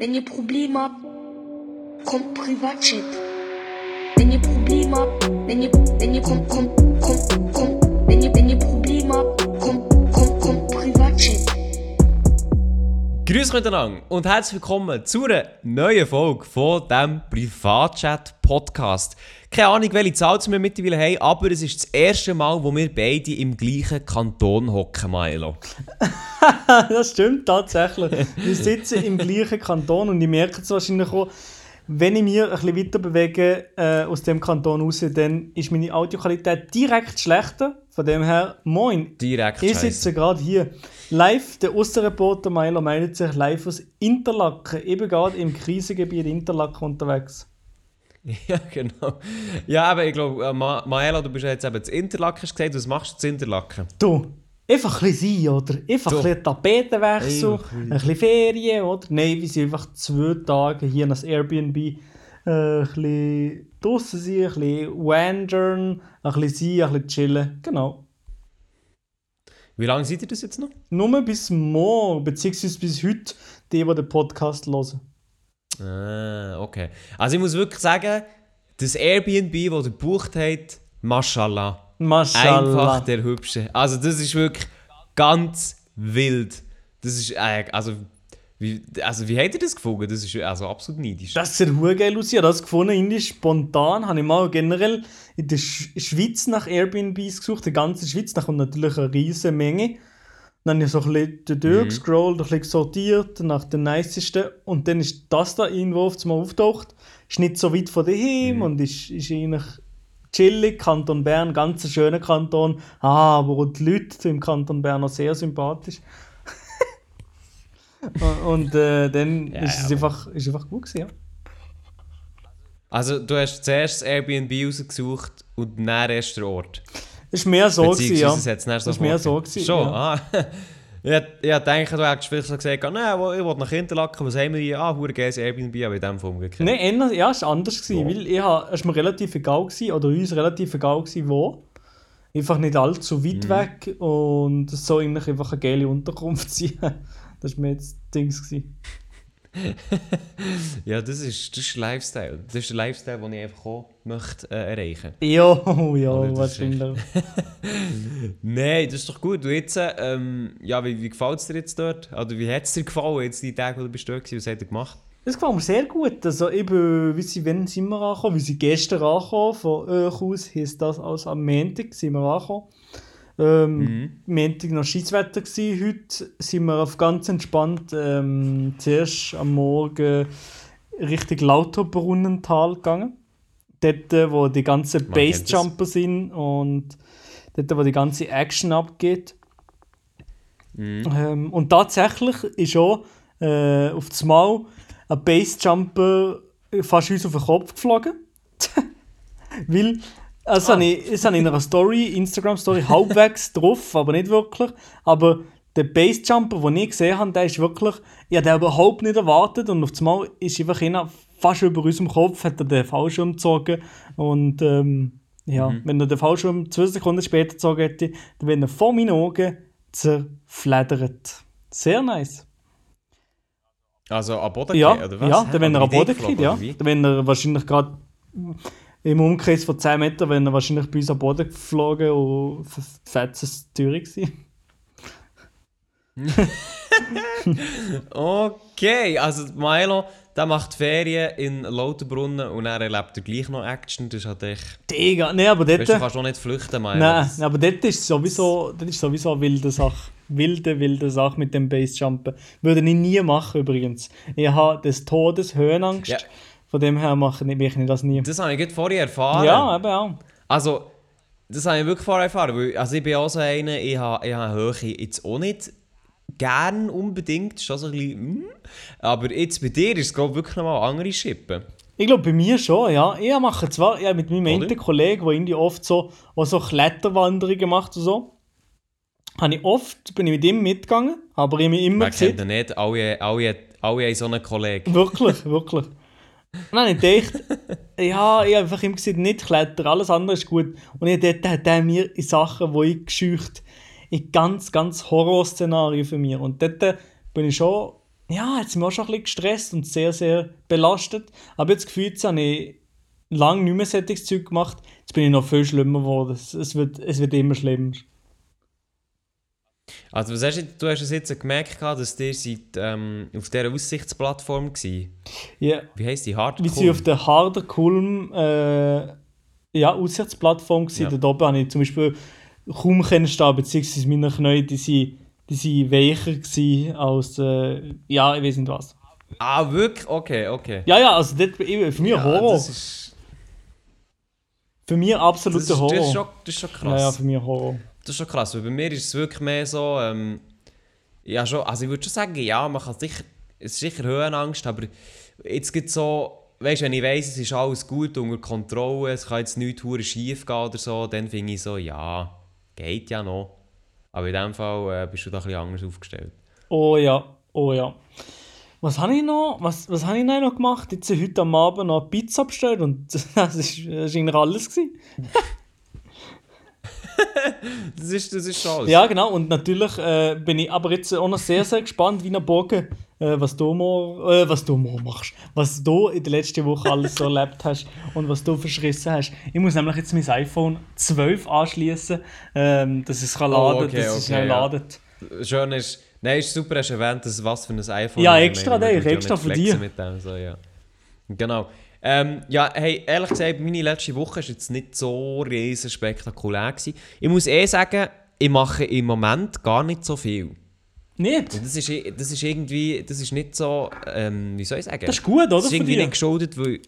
Wenn ihr Probleme habt, kommt Privatchat. Wenn ihr Probleme habt, wenn ihr, wenn ihr, kommt, kommt, kommt, kommt, wenn. Grüß miteinander und herzlich willkommen zu einer neuen Folge von diesem Privatchat-Podcast. Keine Ahnung, welche Zahl wir mittlerweile haben, aber es ist das erste Mal, wo wir beide im gleichen Kanton hocken, Milo. das stimmt tatsächlich. Wir sitzen im gleichen Kanton und ich merke es wahrscheinlich auch, wenn ich mich ein bisschen weiter bewege äh, aus dem Kanton raus, dann ist meine Audioqualität direkt schlechter. Von dem her, moin. Direkt Ich sitze gerade hier live. Der Aussenreporter Meiler meldet sich live aus Interlaken, eben gerade im Krisengebiet Interlaken unterwegs. Ja, genau. Ja, aber ich glaube, äh, Ma Maela, du bist ja jetzt eben zu Interlaken gesagt. Was machst du zu Interlaken? Du, einfach ein bisschen sein, oder? Einfach Du. ein bisschen Tapetenwechsel, Einfach ein bisschen Ferien, oder? Nein, wir sind einfach zwei Tage hier in das Airbnb. Äh, ein bisschen draussen sein, ein bisschen wandern, ein bisschen sein, ein bisschen chillen. Genau. Wie lange seid ihr das jetzt noch? Nur bis morgen, beziehungsweise bis heute, die, die den Podcast hören. Ah, okay. Also ich muss wirklich sagen, das Airbnb, das ihr gebucht habt, Mashallah. Mashallah. Einfach der Hübsche. Also das ist wirklich ganz wild. Das ist, äh, also, wie, also wie habt ihr das gefunden? Das ist also absolut neidisch. Das sieht hure geil aus. Ich habe das gefunden, irgendwie spontan. Habe ich mal generell in der Sch Schweiz nach Airbnbs gesucht, die ganze Schweiz. Da kommt natürlich eine riesige Menge. Dann habe ich so ein bisschen durchgescrollt, ein bisschen sortiert nach den nicesten. Und dann ist das da irgendwo auf einmal auftaucht. Ist nicht so weit von daheim und ist, ist eigentlich chillig. Kanton Bern, ganz ein schöner Kanton. Ah, aber die Leute im Kanton Bern auch sehr sympathisch. und äh, dann Ja, ist es einfach, ist einfach gut gewesen, ja. Also du hast zuerst das Airbnb rausgesucht und dann erst den Ort. War mehr so, gewesen, ja. es ist mehr so gewesen, Schon, ja. ah. Ich, ich denke, du hättest vielleicht so gesagt, nein, ich will nach Interlaken, was haben wir hier? Ah, hure geiles Airbnb, aber in dem Fall umgekehrt. Nein, ja, es war anders. Gewesen, Ja. weil ich ha, es mir relativ egal, gewesen, oder uns relativ egal, gewesen, wo. Einfach nicht allzu weit Mhm. weg und es soll eigentlich einfach eine geile Unterkunft sein. Das war mir jetzt das Dings. Gewesen. Ja, das ist, das ist Lifestyle. Das ist der Lifestyle, den ich einfach auch möchte äh, erreichen Ja, ja, Aber das ist wahrscheinlich. Nein, das ist doch gut. Du jetzt, ähm, ja, wie, wie gefällt es dir jetzt dort? Oder wie hat es dir gefallen, jetzt die Tage, wo du bist dort gewesen? Was hat er gemacht? Das gefällt mir sehr gut. Also eben, wie sie, wann sind wir angekommen? Wie sie gestern angekommen. Von euch aus heisst das als am Montag sind wir angekommen. Ähm, Mhm. Montag noch Scheißwetter gsi. Heute sind wir auf ganz entspannt ähm, zuerst am Morgen Richtung Lauterbrunnental gegangen. Dort, äh, wo die ganzen. Bassjumper sind und dort, wo die ganze Action abgeht. Mhm. Ähm, und tatsächlich ist auch äh, auf das Mal ein Bassjumper fast uns auf den Kopf geflogen. Weil, habe ich, das habe ich in einer Story, Instagram-Story, halbwegs drauf, aber nicht wirklich. Aber der Bassjumper, den ich gesehen habe, der ist wirklich, ich habe den überhaupt nicht erwartet und auf das Mal ist einfach einer fast über unserem Kopf, hat er den Fallschirm gezogen und ähm, ja, wenn er den Fallschirm zwei Sekunden später gezogen hätte, dann wäre er vor meinen Augen zerfledert. Sehr nice. Also am Boden Ja, oder was? ja dann wenn er am wie Boden geht, ja. Dann wenn er wahrscheinlich gerade im Umkreis von 10 Metern, er wahrscheinlich bei uns am Boden geflogen und fetzes Türe gewesen. Okay, also Milo, der macht Ferien in Lauterbrunnen und er erlebt er gleich noch Action. Das ist halt echt... Digga, nee, aber dort... Weißt du, kannst auch nicht flüchten, Milo. Nein, aber dort ist sowieso, dort ist sowieso eine wilde Sache. Wilde, wilde Sache mit dem Basejumpen. Würde ich nie machen übrigens. Ich habe des Todes Höhenangst. Ja. Von dem her mache ich, ich das nie. Das habe ich gerade vorher erfahren. Ja, eben auch. Also, das habe ich wirklich vorher erfahren. Weil, also ich bin auch so einer, ich habe, ich habe Höhe jetzt auch nicht gern unbedingt. Schon so ein bisschen, hm. Aber jetzt bei dir ist es glaube ich wirklich nochmal andere Schippe. Ich glaube, bei mir schon, ja. Ich mache zwar ja, mit meinem einen Kollegen, der irgendwie oft so, auch so Kletterwanderungen macht und so, habe ich oft, bin ich mit ihm mitgegangen, aber ich habe mich immer Man kennt gesehen. ihn nicht, alle, alle, alle haben so einen Kollegen. Wirklich, wirklich. Habe ich gedacht, ja, ich habe einfach immer gesagt, nicht klettern, alles andere ist gut. Und ich, dort hat er mir in Sachen, die ich gescheucht in ganz, ganz Horrorszenarien für mich. Und dort bin ich schon ja, jetzt sind wir auch schon ein bisschen gestresst und sehr, sehr belastet. Aber jetzt gefühlt jetzt habe ich lange nicht mehr solches Zeug gemacht. Jetzt bin ich noch viel schlimmer geworden. Es, wird, es wird immer schlimmer. Also was hast du, du hast es jetzt gemerkt, dass ihr seid, ähm, auf dieser Aussichtsplattform war. Ja, Wie heisst die? Hard wir sind auf der Harder Kulm äh, ja, Aussichtsplattform gewesen. Ja. Dort oben habe ich zum Beispiel kaum stehen, beziehungsweise meine Knie, die sind, die sind weicher gewesen als, äh, ja, ich weiß nicht was. Ah, wirklich? Okay, okay. Ja, ja, also dort, für mich Ja, Horror. Das ist, für mich absoluter ist, das, Horror. ist schon, das ist schon krass. ja, ja, für mich Horror. Das ist schon krass, weil bei mir ist es wirklich mehr so, ähm, ja schon, also ich würde schon sagen, ja, man kann sicher, es ist sicher Höhenangst, aber jetzt gibt so, weißt du, wenn ich weiss, es ist alles gut unter Kontrolle, es kann jetzt nichts hure schief gehen oder so, dann finde ich so, ja, geht ja noch. Aber in dem Fall äh, bist du da ein bisschen anders aufgestellt. Oh ja, oh ja. Was habe ich noch? Was, was habe ich noch gemacht? Jetzt heute am Abend noch Pizza bestellt und das war das ist eigentlich alles. Gewesen. Das ist, das ist schon alles. Ja, genau. Und natürlich äh, bin ich aber jetzt auch noch sehr, sehr gespannt, wie ein Bogen, äh, was, du morgen, äh, was du morgen machst. Was du in der letzten Woche alles so erlebt hast und was du verschrissen hast. Ich muss nämlich jetzt mein iPhone 12 anschließen, ähm, dass es kann Oh, laden okay, dass es okay, schnell ja. ladet. Schön ist, nein, ist super, hast du erwähnt, dass was für ein iPhone Ja, extra, nein, extra für dich. So, ja. Genau. Ähm, ja, hey, ehrlich gesagt, meine letzte Woche war jetzt nicht so riesen spektakulär. Gewesen. Ich muss eh sagen, ich mache im Moment gar nicht so viel. Nicht? Und das ist, das ist irgendwie, das ist nicht so, ähm, wie soll ich sagen? Das ist gut, oder? Das ist irgendwie nicht geschuldet, weil...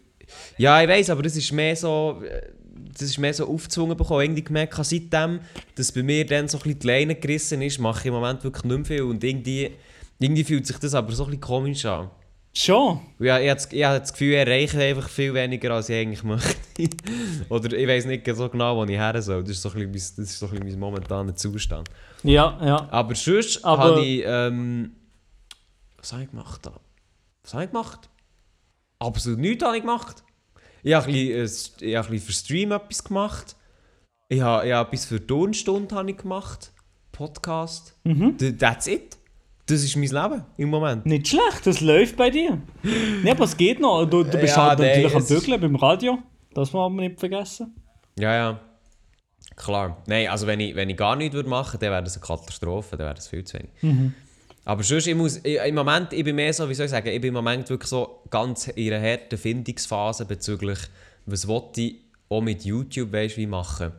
Ja, ich weiß, aber das ist mehr so... äh, Das ist mehr so aufgezwungen bekommen. Irgendwie gemerkt, seitdem, dass bei mir dann so ein bisschen die Leine gerissen ist, mache ich im Moment wirklich nicht mehr viel. Und irgendwie, irgendwie fühlt sich das aber so ein bisschen komisch an. Schon. Ja, ich habe das, ich habe das Gefühl, ich erreiche einfach viel weniger, als ich eigentlich möchte. Oder ich weiß nicht so genau, wo ich her soll. Das ist so ein bisschen, mein- das ist so ein bisschen mein momentaner Zustand. Ja, ja. Aber sonst Aber- habe ich. Ähm, was habe ich gemacht? da? Was habe ich gemacht? Absolut nichts habe ich gemacht. Ich habe ein bisschen, äh, s- ich habe ein bisschen für Stream etwas gemacht. Ich habe, ich habe etwas für habe ich gemacht. Podcast. Mhm. That's it. Das ist mein Leben im Moment. Nicht schlecht, das läuft bei dir. Ja, aber es geht noch. Du, du bist Ja, halt natürlich am Bügeln beim Radio. Das muss man nicht vergessen. Ja, ja. Klar. Nein, also wenn ich, wenn ich gar nichts würde machen würde, dann wäre das eine Katastrophe, dann wäre das viel zu wenig. Mhm. Aber sonst, ich muss, ich, im Moment, ich bin mehr so, wie soll ich sagen, ich bin im Moment wirklich so ganz in einer harten Findungsphase bezüglich, was wollte ich auch mit YouTube, weißt wie machen.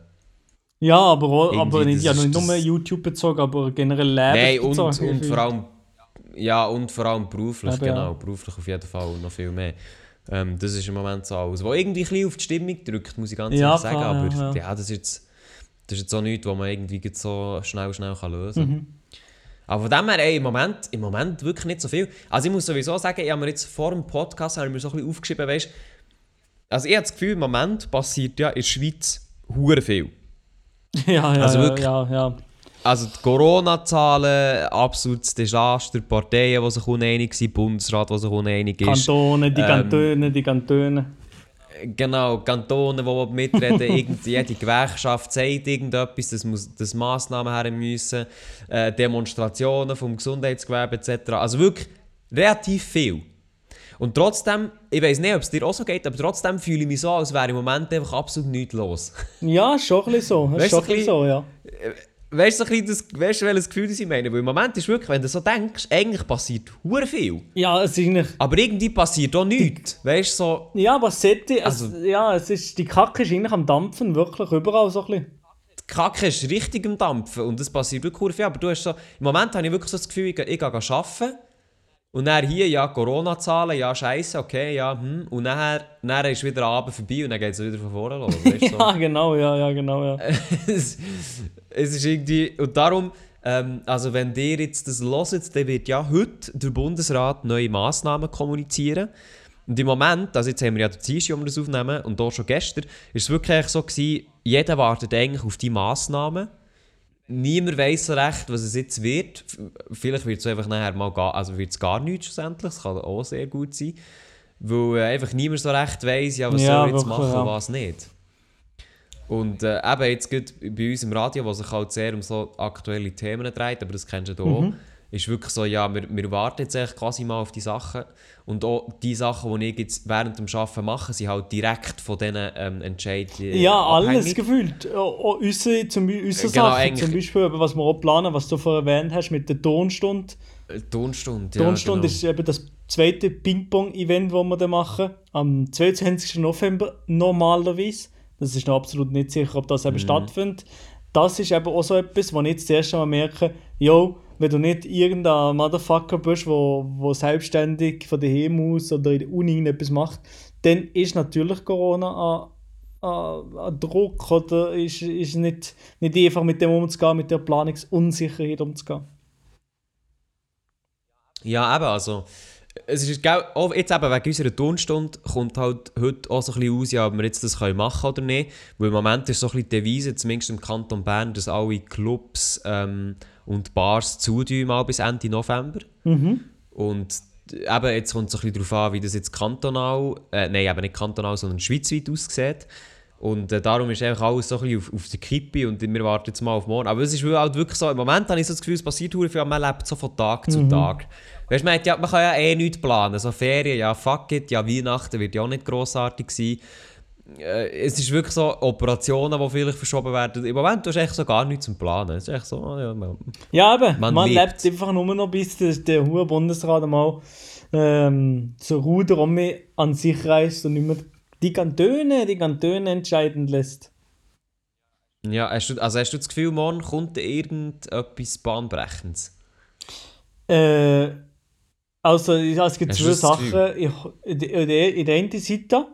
Ja, aber, aber nicht, ja, nicht nur YouTube bezogen, aber generell Leben Nein, und, und vor allem, ja, und vor allem beruflich, ja. genau, beruflich auf jeden Fall noch viel mehr. Ähm, das ist im Moment so alles, was irgendwie ein bisschen auf die Stimmung drückt, muss ich ganz Ja, ehrlich sagen, klar, aber ja, ja, ja. das ist jetzt, das ist jetzt auch nichts, was man irgendwie so schnell, schnell kann lösen kann. Mhm. Aber von dem her, ey, im Moment, im Moment wirklich nicht so viel. Also ich muss sowieso sagen, ich habe mir jetzt vor dem Podcast habe ich mir so ein bisschen aufgeschrieben, weißt also ich habe das Gefühl, im Moment passiert ja in der Schweiz hure viel. Ja, ja, Also ja, wirklich- ja, ja. Also die Corona-Zahlen, absolutes Desaster, Parteien, die sich uneinig sind, Bundesrat, der sich uneinig ist. Kantone, die Ähm, Kantone, die Kantone. Genau, Kantone, die mitreden, irgend, jede Gewerkschaft sagt irgendetwas, das muss das Massnahmen her müssen, äh, Demonstrationen vom Gesundheitsgewerbe etc. Also wirklich relativ viel. Und trotzdem, ich weiß nicht, ob es dir auch so geht, aber trotzdem fühle ich mich so, als wäre im Moment einfach absolut nichts los. Ja, schon ein bisschen so. Weißt schon du, ein bisschen so, ja. Weißt du, so das, weißt du, welches Gefühl das ich meine? Weil im Moment ist wirklich, wenn du so denkst, eigentlich passiert hure viel. Ja, es ist eigentlich... Aber irgendwie passiert auch nichts. Weißt du, so. Ja, aber sollte, es, Also- ja, es ist, die Kacke ist eigentlich am Dampfen, wirklich überall so ein bisschen. die Kacke ist richtig am Dampfen und es passiert wirklich viel. Aber du hast so, im Moment habe ich wirklich so das Gefühl, ich, ich gehe arbeiten und dann hier, ja, Corona-Zahlen, ja, scheiße, okay, ja, hm. Und dann, dann ist wieder Abend vorbei und dann geht es wieder von vorne los. Weißt, so. Ja, genau, ja, ja, genau, ja. es, es ist irgendwie. Und darum, ähm, also wenn ihr jetzt das hört, dann wird ja heute der Bundesrat neue Massnahmen kommunizieren. Und im Moment, also jetzt haben wir ja den Dienstag, wir das aufnehmen, und auch schon gestern, ist es wirklich so gewesen, jeder wartet eigentlich auf die Massnahmen. Niemand weiß so recht, was es jetzt wird. Vielleicht wird es einfach nachher mal gar, also wird es gar nichts schlussendlich. Das kann auch sehr gut sein. Weil äh, einfach niemand so recht weiß, ja, was Ja, soll er jetzt wirklich, machen ja. was nicht. Und äh, eben jetzt geht bei uns im Radio, was sich halt sehr um so aktuelle Themen dreht, aber das kennst du ja Mhm. Ist wirklich so, ja, wir, wir warten jetzt eigentlich quasi mal auf die Sachen. Und auch die Sachen, die ich jetzt während dem Arbeiten mache, sind halt direkt von diesen ähm, Entscheidungen Ja, alles gefühlt. Auch unsere, zum, unsere Genau, Sachen, zum Beispiel, was wir auch planen, was du vorher erwähnt hast mit der Tonstunde. Äh, Tonstunde, ja, Tonstunde genau. ist eben das zweite Ping-Pong-Event, das wir dann machen. Am 22. November normalerweise. Das ist noch absolut nicht sicher, ob das eben Mhm. stattfindet. Das ist eben auch so etwas, wo ich jetzt das erste Mal merke, yo, wenn du nicht irgendein Motherfucker bist, wo, wo selbstständig von daheim aus oder in der Uni irgendetwas macht, dann ist natürlich Corona ein, Druck oder ist, ist nicht, nicht einfach mit dem umzugehen, mit der Planungsunsicherheit umzugehen. Ja, eben, also. Es ist, auch jetzt eben wegen unserer Tonstunde kommt halt heute auch so ein bisschen aus, ja, ob wir jetzt das können machen oder nicht. Weil im Moment ist so ein bisschen die Devise, zumindest im Kanton Bern, dass alle Clubs ähm, und Bars zutun, mal bis Ende November. Und eben, jetzt kommt es ein bisschen darauf an, wie das jetzt kantonal, äh, nein, eben nicht kantonal, sondern schweizweit aussieht. Und äh, darum ist einfach alles so ein bisschen auf, auf der Kippe und wir warten jetzt mal auf morgen. Aber es ist halt wirklich so, im Moment habe ich so das Gefühl, es passiert verdammt viel, man lebt so von Tag zu Tag. Weißt du, man, hat ja, man kann ja eh nichts planen. So Ferien, ja fuck it, ja Weihnachten wird ja auch nicht grossartig sein. Äh, es ist wirklich so Operationen, die vielleicht verschoben werden. Im Moment hast du echt so gar nichts zum Planen. Es ist echt so, ja, man- Ja, eben. Man Man, lebt. einfach nur noch, bis der, der hohe Bundesrat einmal ähm, zur Ruder um an sich reißt und nicht mehr die Kantone, die Kantone entscheiden lässt. ja hast du, also hast du das Gefühl, morgen kommt irgendetwas Bahnbrechendes? Äh, also, es gibt zwei Sachen. Ich, in der einen Seite,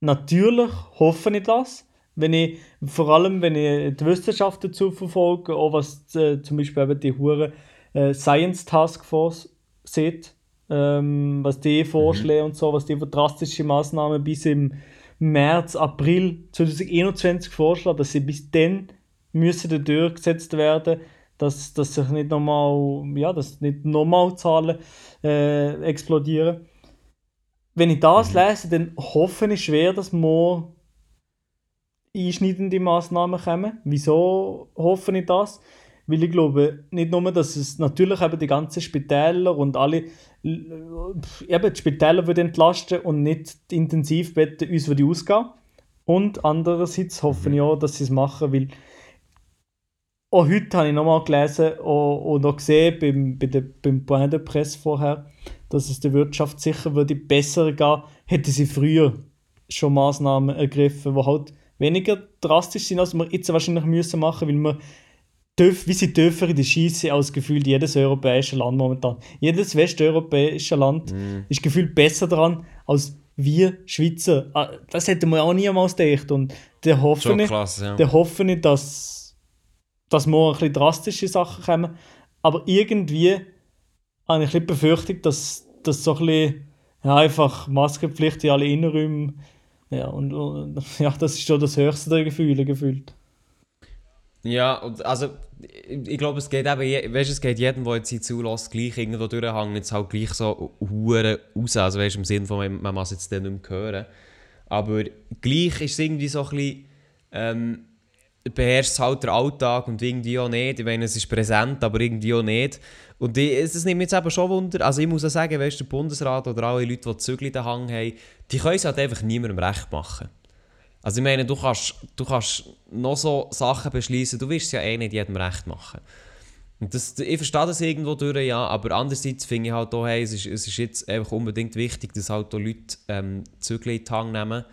natürlich hoffe ich das. Wenn ich, vor allem, wenn ich die Wissenschaft dazu verfolge, auch was äh, zum Beispiel eben die hure äh, Science Task Force sieht, ähm, was die vorschlägt und so, was die für drastische Maßnahmen bis im März, April 2021 vorschlagen, dass sie bis dann müssen dann durchgesetzt werden, dass, dass sich nicht nochmal, ja, dass nicht nochmal Zahlen äh, explodieren. Wenn ich das lese, dann hoffe ich schwer, dass morgen einschneidende Maßnahmen kommen. Wieso hoffe ich das? Weil ich glaube nicht nur, dass es natürlich eben die ganzen Spitäler und alle äh, eben die Spitäler würden entlasten und nicht die Intensivbetten uns würden ausgehen. Und andererseits hoffe ich auch, dass sie es machen, weil auch heute habe ich nochmal gelesen und, und auch gesehen beim, bei der, beim Point de Presse vorher, dass es der Wirtschaft sicher würde besser gehen, hätte sie früher schon Maßnahmen ergriffen, die halt weniger drastisch sind, als wir jetzt wahrscheinlich müssen machen, weil wir dürf, wie sie dürfen in der Schieße als gefühlt jedes europäische Land momentan. Jedes westeuropäische Land ist gefühlt besser dran als wir Schweizer. Ah, Das hätten wir auch niemals gedacht. Und der hoffe ich, krass, ja. hoffe ich, dass, dass morgen ein bisschen drastische Sachen kommen. Aber irgendwie habe ich ein bisschen dass das so ein bisschen ja, einfach Maskenpflicht in alle Innenräume. Ja, und, und ja, das ist schon das höchste der Gefühle gefühlt. Ja, und also ich, ich glaube, es geht eben, weißt, es geht jedem, der jetzt hier zulässt, gleich irgendwo durchhängen, jetzt halt gleich so Huren raus. Also weißt, im Sinne von, man, man muss jetzt dann nicht mehr hören. Aber gleich ist es irgendwie so ein bisschen, ähm, beherrscht halt der Alltag und irgendwie auch nicht. Ich meine, es ist präsent, aber irgendwie auch nicht. Und es nimmt mich jetzt eben schon Wunder. Also ich muss auch sagen, weißt, der Bundesrat oder alle Leute, die Zügel in den Hang haben, die können es halt einfach niemandem recht machen. Also ich meine, du kannst, du kannst noch so Sachen beschließen, du wirst es ja eh nicht jedem recht machen. Und das, ich verstehe das irgendwo durch, ja, aber andererseits finde ich halt auch, hey, es ist, es ist jetzt einfach unbedingt wichtig, dass halt auch Leute ähm, Zügel in die Hand nehmen.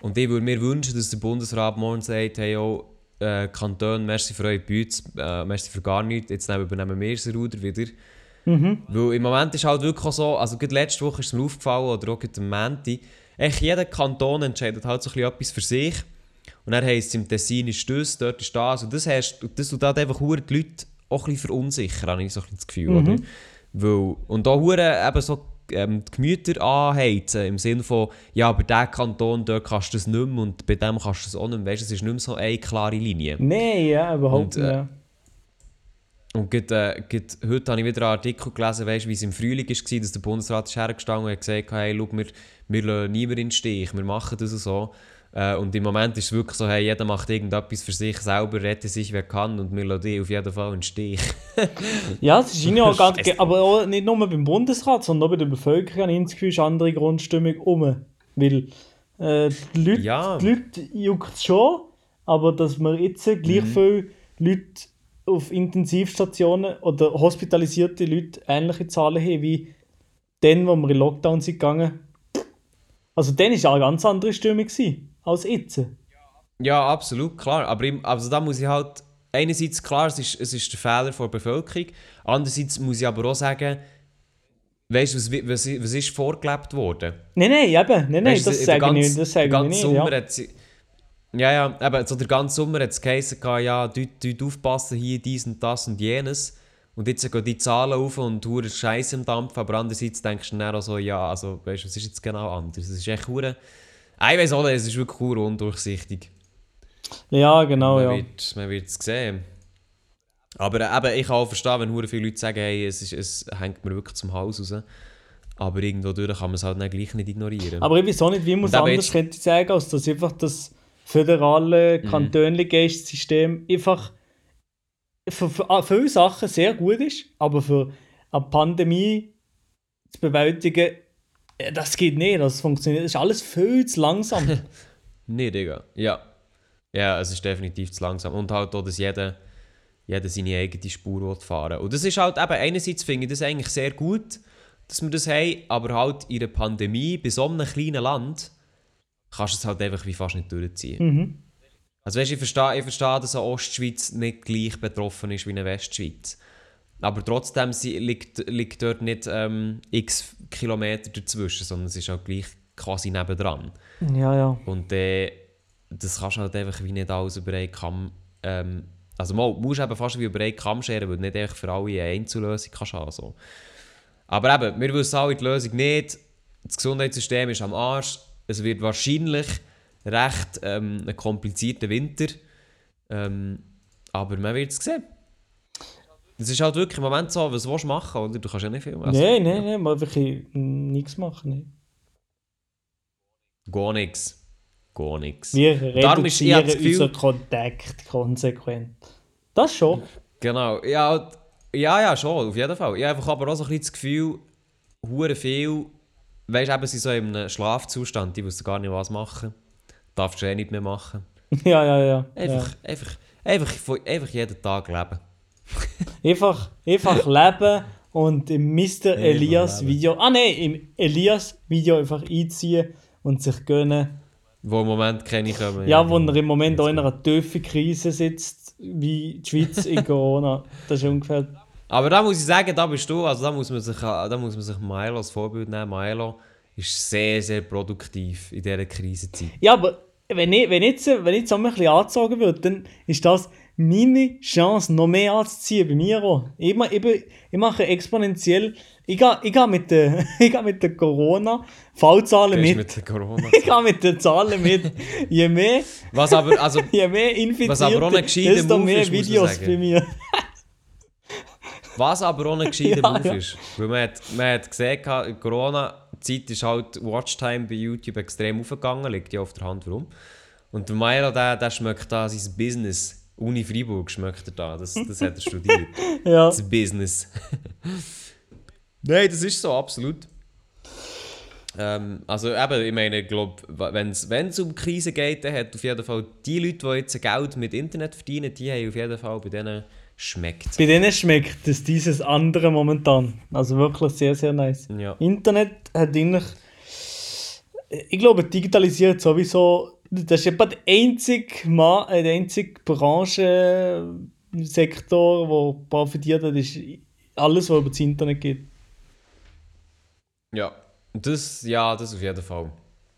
Und ich würde mir wünschen, dass der Bundesrat morgen sagt, hey, oh, äh, Kanton, merci für eure Bütze, äh, merci für gar nichts, jetzt nehmen- übernehmen wir das Ruder wieder. Weil im Moment ist halt wirklich auch so, also gerade letzte Woche ist es mir aufgefallen, oder auch am Montag, echt jeder Kanton entscheidet halt so ein bisschen etwas für sich. Und dann heisst es, im Tessin ist das, dort ist das. Und das, hast, das tut halt einfach die Leute auch ein bisschen verunsichern, habe ich so ein bisschen das Gefühl. Oder? Weil, und auch eben so ähm, die Gemüter anheizen, im Sinne von, ja, bei diesem Kanton, dort kannst du das nicht mehr und bei dem kannst du das auch nicht mehr. Weißt, es ist nicht mehr so eine klare Linie. Nein, ja, überhaupt Und, nicht. äh, ja. Und gerade, äh, gerade heute habe ich wieder einen Artikel gelesen, weißt, wie es im Frühling war, dass der Bundesrat ist hergestanden und hat gesagt, hey, schau, wir, wir lassen niemanden in den Stich, wir machen das so. Äh, und im Moment ist es wirklich so, hey, jeder macht irgendetwas für sich selber, rette sich, wer kann und Melodie auf jeden Fall ein Stich. Ja, es ist irgendwie auch nicht, aber auch nicht nur beim Bundesrat, sondern auch bei der Bevölkerung habe ich das Gefühl, ist eine andere Grundstimmung um. Weil äh, die Leute, Ja. die Leute juckt es schon, aber dass wir jetzt gleich Mhm. viele Leute auf Intensivstationen oder hospitalisierte Leute ähnliche Zahlen haben wie dann, wo wir in Lockdown sind gegangen. Also dann war eine ganz andere Stimmung gewesen, als jetzt. Ja, absolut, klar. Aber im, also da muss ich halt, einerseits klar, es ist, es ist der Fehler der Bevölkerung, andererseits muss ich aber auch sagen, weißt du, was, was, was ist vorgelebt worden? Nein, nein, eben, nein, nein, du, das sage ich ganze- nicht, das sage ich nicht. Sommer Ja. sie, ja, ja, eben, so der ganze Sommer hat es geheißen, ja, du, du aufpassen hier, dies und das und jenes. Und jetzt gehen die Zahlen auf und hure Scheiße im Dampf, aber andererseits denkst du dann auch so, ja, also, weißt du, was ist jetzt genau anders? Es ist echt hure, ich weiß auch nicht, es ist wirklich hure undurchsichtig. Ja, genau, man, ja. wird, man wird es sehen. Aber äh, eben, ich kann auch verstehen, wenn viele Leute sagen, hey, es, ist, es hängt mir wirklich zum Hals raus. Aber irgendwo durch kann man es halt dann gleich nicht ignorieren. Aber ich weiß auch nicht, wie man es anders könnte sagen, als dass einfach das föderale Mhm. Kantönli-Geist-System einfach für, für ah, viele Sachen sehr gut ist, aber für eine Pandemie zu bewältigen, das geht nicht, das funktioniert, das ist alles viel zu langsam. Nee, Digga. Ja. Ja, es ist definitiv zu langsam. Und halt auch, dass jeder, jeder seine eigene Spur will fahren Und das ist halt eben, einerseits finde ich das eigentlich sehr gut, dass wir das haben, aber halt in einer Pandemie, bei so einem kleinen Land, kannst du es halt einfach wie fast nicht durchziehen. mhm. Also weißt, ich verstehe, ich verstehe, dass eine Ostschweiz nicht gleich betroffen ist wie eine Westschweiz. Aber trotzdem sie, liegt, liegt dort nicht ähm, x Kilometer dazwischen, sondern es ist halt gleich quasi nebendran. Ja, ja. Und äh, das kannst du halt einfach wie nicht alles über einen Kamm. Ähm, also mal, du musst eben fast wie über einen Kamm scheren, weil du nicht einfach für alle eine Einzellösung kannst haben. So. Aber eben, wir wissen alle die Lösung nicht. Das Gesundheitssystem ist am Arsch. Es wird wahrscheinlich recht ähm, ein komplizierter Winter. Ähm, aber man wird es sehen. Es ist halt wirklich im Moment so, was willst du machen, oder? Du kannst ja nicht viel also, nein, nein, nein, mal wirklich nichts machen. Nee. Gar nichts. Gar nichts. Wir ist- reduzieren das Gefühl- unseren Kontakt konsequent. Das schon. Genau, ja, halt- ja, ja, schon, auf jeden Fall. Ich habe einfach aber auch so ein bisschen das Gefühl, hure viel, weißt du, eben, sie so in einem Schlafzustand, die wissen gar nicht, was machen. Darfst du eh nicht mehr machen. ja, ja, ja. Einfach, einfach, einfach, von- einfach jeden Tag leben. Ja. Einfach, einfach leben und im Mr. Elias. Video, ah ne, im Elias Video einfach einziehen und sich gönnen. Wo im Moment keine kommen. Ja, wo er im Moment auch in einer tiefen Krise sitzt, wie die Schweiz in Corona. Das ist ungefähr. Aber da muss ich sagen, da bist du, also da muss man sich, da muss man sich Milo als Vorbild nehmen. Milo ist sehr, sehr produktiv in dieser Krisenzeit. Ja, aber wenn ich, wenn ich jetzt, wenn ich jetzt auch mal ein bisschen angezogen würde, dann ist das meine Chance, noch mehr anzuziehen bei mir auch. Ich, ich, ich mache exponentiell. Ich gehe, ich gehe mit der, ich gehe mit der Corona-Fallzahlen mit. mit der Corona. Ich gehe mit den Zahlen mit. Je mehr, Was aber, also, je mehr Infizierte, Was aber desto mehr ist, Videos bei mir. Was aber ein gescheiter Ja, Move ja. ist. Weil man hat, man hat gesehen, in Corona-Zeit ist halt Watchtime bei YouTube extrem aufgegangen, liegt ja auf der Hand warum. Und der Milo, der, der schmeckt da sein Business. Uni Freiburg schmeckt er da, das, das hat er studiert. Ja. Das Business. Nein, das ist so, absolut. Ähm, also eben, ich meine, ich glaube, wenn es um Krise geht, dann hat auf jeden Fall die Leute, die jetzt Geld mit Internet verdienen, die haben auf jeden Fall bei denen schmeckt. Bei denen schmeckt es dieses andere momentan. Also wirklich sehr, sehr nice. Ja. Internet hat eigentlich. Ich glaube, digitalisiert sowieso. Das ist etwa der einzige, Ma äh, der einzige Branchensektor, der profitiert hat, ist alles, was über das Internet geht. Ja, das, ja, das auf jeden Fall.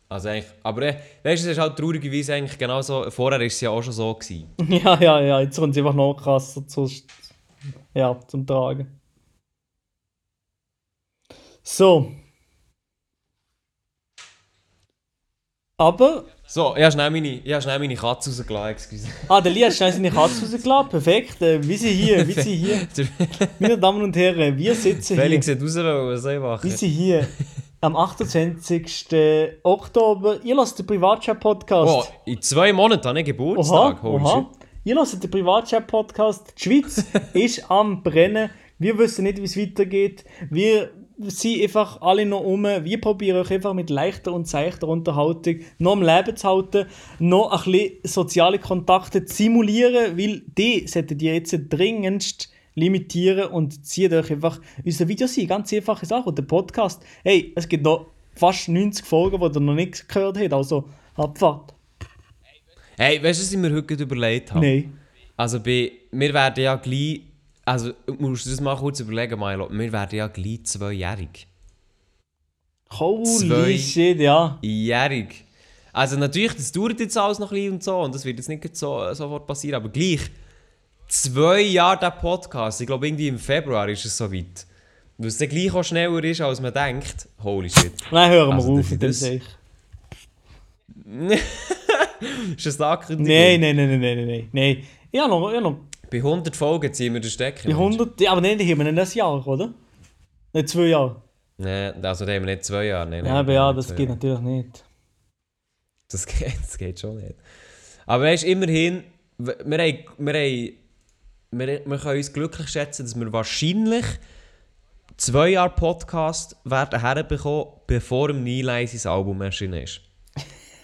Also eigentlich, aber äh, weißt du, es ist halt traurigerweise eigentlich genauso, vorher war es ja auch schon so. Gewesen. Ja, ja, ja, jetzt kommt es einfach noch krasser zu, ja, zum Tragen. So. Aber, So, ich habe schnell meine, ich habe schnell meine Katze rausgelassen, excuse. ah, der Lia hat schnell seine Katze rausgelassen. Perfekt. Äh, wie sie hier, wie sie hier. Meine Damen und Herren, wir sitzen hier. Felix hat rausgelassen, was soll ich Wir machen? sind hier am 28. Oktober. Ihr lasst den Privatchat-Podcast. Oh, in zwei Monaten habe ich Geburtstag, Oha, oha. Ihr hört den Privatchat-Podcast. Die Schweiz ist am Brennen. Wir wissen nicht, wie es weitergeht. Wir sind einfach alle noch um. Wir probieren euch einfach mit leichter und seichter Unterhaltung noch am Leben zu halten, noch ein bisschen soziale Kontakte zu simulieren, weil die solltet ihr jetzt dringendst limitieren und zieht euch einfach unser Video sein. Ganz einfache Sache. Und der Podcast, hey, es gibt noch fast 90 Folgen, die ihr noch nicht gehört habt. Also, Abfahrt. Hey, weißt du, was ich mir heute überlegt habe? Nein. Also, bei, wir werden ja gleich. Also, musst du das mal kurz überlegen, Milo. Wir werden ja gleich zweijährig. Holy Zwei- shit, ja. Jährig. Also, natürlich, das dauert jetzt alles noch ein bisschen und so. Und das wird jetzt nicht so, sofort passieren. Aber gleich. Zwei Jahre der Podcast. Ich glaube, irgendwie im Februar ist es soweit. Weil es dann gleich auch schneller ist, als man denkt. Holy shit. Nein, hören wir Also, auf das- mit dem Seich. Ist das Ankündigung? Nein, nein, nein, nein, nein, nein, nein. Ich habe noch, ich hab noch Bei 100 Folgen ziehen wir den Stecker. bei 100, ja, aber nein, die haben wir nicht ein Jahr, oder? Nicht zwei Jahre. Nein, also da haben wir nicht zwei Jahre. Nein, aber ja, das geht Jahre. natürlich nicht. Das geht, das geht schon nicht. Aber weißt du, immerhin, wir, haben, wir, haben, wir, wir können uns glücklich schätzen, dass wir wahrscheinlich zwei Jahre Podcast werden herbekommen, bevor im sein Album erschienen ist.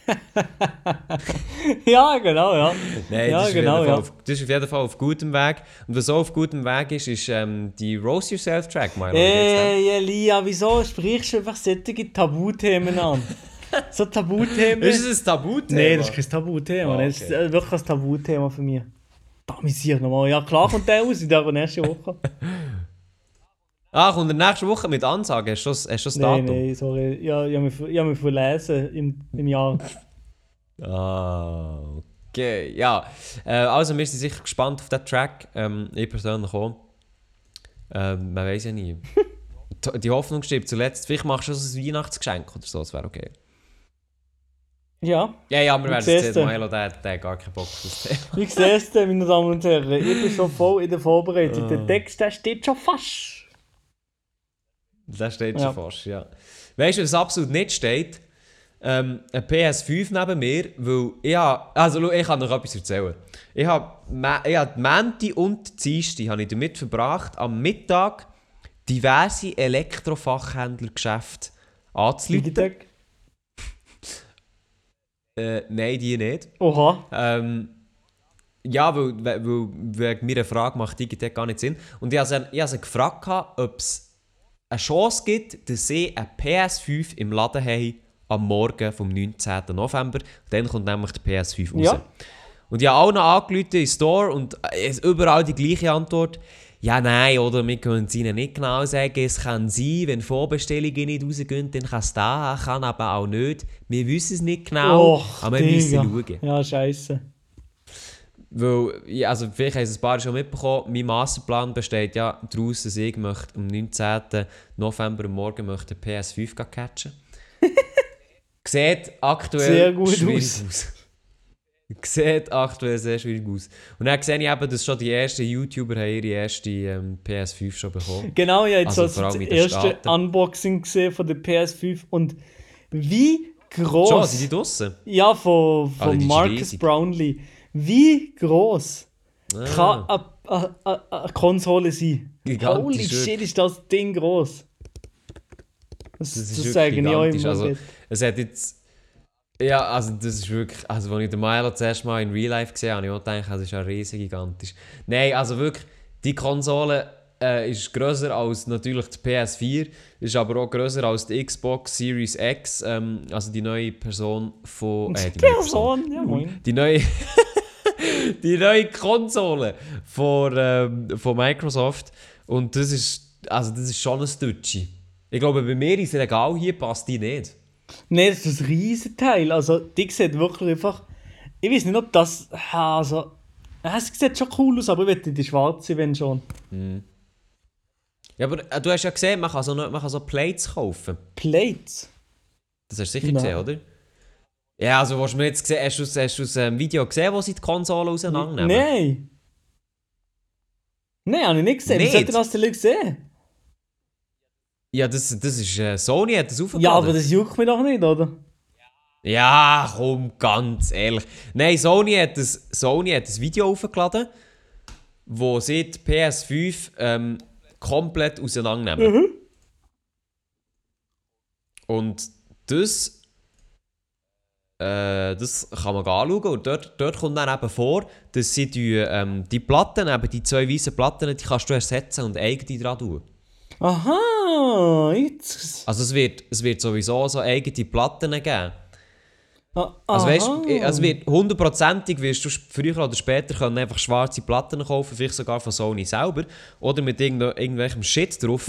ja, genau, ja. Nein, ja, das, ist genau, auf jeden Fall ja. auf, das ist auf jeden Fall auf gutem Weg. Und was auch auf gutem Weg ist, ist ähm, die Roast Yourself Track, dem? Ey, Elia, wieso sprichst du einfach solche Tabuthemen an? so Tabuthemen? Ist es ein Tabuthema? Nein, das ist kein Tabuthema. Ah, Das ist okay. äh, wirklich ein Tabuthema für mich. Da amüsiert nochmal. Ja, klar kommt der raus in der nächsten Woche. Ah, kommt in der nächsten Woche mit Ansagen? Hast du das, hast du das Nein, Datum? nein, sorry. Ja, ich habe mich, ich hab mich verlesen im, im Jahr. Ah, okay. Ja, äh, also wir sind sicher gespannt auf den Track. Ähm, ich persönlich auch. Ähm, man weiß ja nie. Die- Hoffnung stirbt zuletzt. Vielleicht machst du so ein Weihnachtsgeschenk oder so, das wäre okay. Ja, Ja, ja, wir werden es sehen. Milo, der, der hat gar keinen Bock auf das Thema. wie siehst du meine Damen und Herren? Ich bin schon voll in der Vorbereitung. Ah. Der Text der steht schon fast. Das steht Ja. schon fast, ja. Weißt du, was absolut nicht steht? Ähm, ein PS5 neben mir, weil ich habe, also schau, ich kann noch etwas erzählen. Ich habe, ich habe die Mänti und die Dienste habe ich damit verbracht, am Mittag diverse Elektrofachhändlergeschäfte anzuleiten. Äh, nein, die nicht. Oha. Ähm, ja, weil, weil, weil wegen meiner Frage macht Digitec gar nicht Sinn. Und ich habe sie, ich habe sie gefragt, ob es eine Chance gibt, dass sie eine PS5 im Laden haben am Morgen vom 19. November. Dann kommt nämlich der PS5 raus. Ja. Und ich habe auch noch angerufen in den Store und es ist überall die gleiche Antwort. Ja, nein, oder wir können es ihnen nicht genau sagen. Es kann sein, wenn Vorbestellungen nicht rausgehen, dann kann es da, kann aber auch nicht. Wir wissen es nicht genau, Och, aber wir müssen schauen. Ja, scheiße. Weil, ja, also vielleicht haben es ein paar schon mitbekommen, mein Masterplan besteht ja daraus, dass ich möchte am 19. November Morgen möchte eine PS5 gehen catchen Sieht aktuell Sehr gut schwierig aus. aus. Sieht aktuell sehr schwierig aus. Und dann sehe ich eben, dass schon die ersten YouTuber haben ihre erste ähm, PS5 schon bekommen. Genau, habe jetzt Also also vor allem das erste Staaten. Unboxing gesehen von der PS5 und wie groß. Schon, sind die draussen? Ja, von, Ah, von ist Marcus. Brownlee. Wie groß Ah, kann eine- eine eine- Konsole sein? Gigantisch, Holy shit, ist das Ding groß. Das, Das ist das sage ich auch immer. Also, es hat jetzt. Ja, also das ist wirklich. Also, als ich den Milo das erste Mal in Real Life gesehen habe, habe ich auch gedacht, das ist ja riesig gigantisch. Nein, also wirklich, die Konsole äh, ist grösser als natürlich die PS4, ist aber auch grösser als die Xbox Series X, ähm, also die neue Person von. Äh, die Person, ja moin. die neue, die neue Konsole von, ähm, von Microsoft. Und das ist, also das ist schon ein Stütchen. Ich glaube, bei mir ins Regal hier passt die nicht. Nein, das ist ein riesen Teil. Also, die sieht wirklich einfach. Ich weiß nicht, ob das. Also, es sieht schon cool aus, aber ich möchte die schwarze, wenn schon. Ja, aber äh, du hast ja gesehen, man kann so, man kann so Plates kaufen. Plates. Das hast du sicher Nein. gesehen, oder? Ja, also du mir jetzt gesehen, hast du, hast du das ähm, Video gesehen, wo sie die Konsole auseinandernehmen? Nein. Nein, habe ich nicht gesehen. Wie Nicht? sollte das denn gesehen? Ja, das, das ist äh, Sony hat das aufgeladen. Ja, aber das juckt mich doch nicht, oder? Ja, komm, ganz ehrlich. Nein, Sony hat das, Sony hat das Video aufgeladen, wo sie die PS5 ähm, komplett auseinandernehmen. Und das, äh, das kann man anschauen. Und dort, dort kommt dann eben vor, dass sie die, ähm, die Platten, eben die zwei weißen Platten, die kannst du ersetzen und eigene dran tun. Aha, jetzt. Also es wird, es wird sowieso so eigene Platten geben. Ah, Also weißt also wird hundertprozentig wirst du früher oder später können einfach schwarze Platten kaufen, vielleicht sogar von Sony selber oder mit irgendwelchem Shit drauf.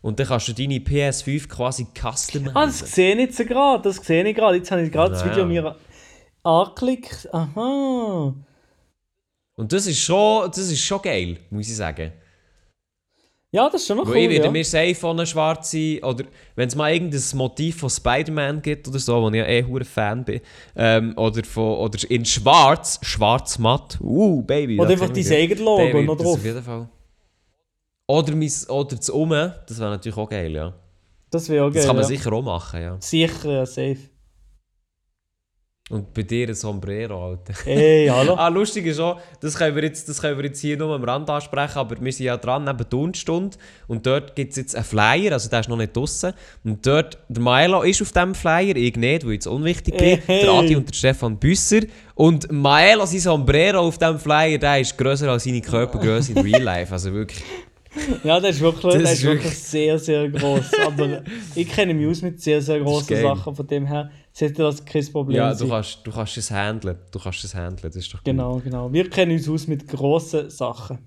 Und dann kannst du deine PS5 quasi customizen. Ah, das sehe ich jetzt gerade, das sehe ich gerade. Jetzt habe ich gerade das Ja. Video mir angeklickt. Aha. Und das ist schon, das ist schon geil, muss ich sagen. Ja, das ist schon noch Weil cool, ich werde ja. mir safe von einer schwarze, oder wenn es mal irgendein Motiv von Spider-Man gibt oder so, wo ich ja eh hure Fan bin, ähm, oder, von, oder in schwarz, schwarz matt, uh, Baby. Oder einfach dein ja. eigenes Logo noch das drauf. Auf jeden Fall. Oder, mein, oder das Umme, das wäre natürlich auch geil, ja. Das wäre auch geil. Das kann man ja. sicher auch machen, ja. Sicher, ja, safe. Und bei dir ein Sombrero, Alter. Ey, hallo. Ah, lustig ist auch, das können, wir jetzt, das können wir jetzt hier nur am Rand ansprechen, aber wir sind ja dran neben Turnstunde und dort gibt es jetzt einen Flyer, also der ist noch nicht draussen. Und dort, der Maelo ist auf diesem Flyer, ich nicht, weil ich jetzt unwichtig bin, Hey. der Adi und der Stefan Büsser. Und Maelo, sein Sombrero auf diesem Flyer, der ist grösser als seine Körpergröße in Real Life, also wirklich. Ja, das ist wirklich, Das das ist wirklich sehr, sehr groß. Aber ich kenne mich aus mit sehr, sehr großen geil. Sachen. Von dem her sollte das kein Problem Ja, sein. du kannst, du kannst es handeln, du kannst es handeln, das ist doch gut. Genau, genau. Wir kennen uns aus mit grossen Sachen.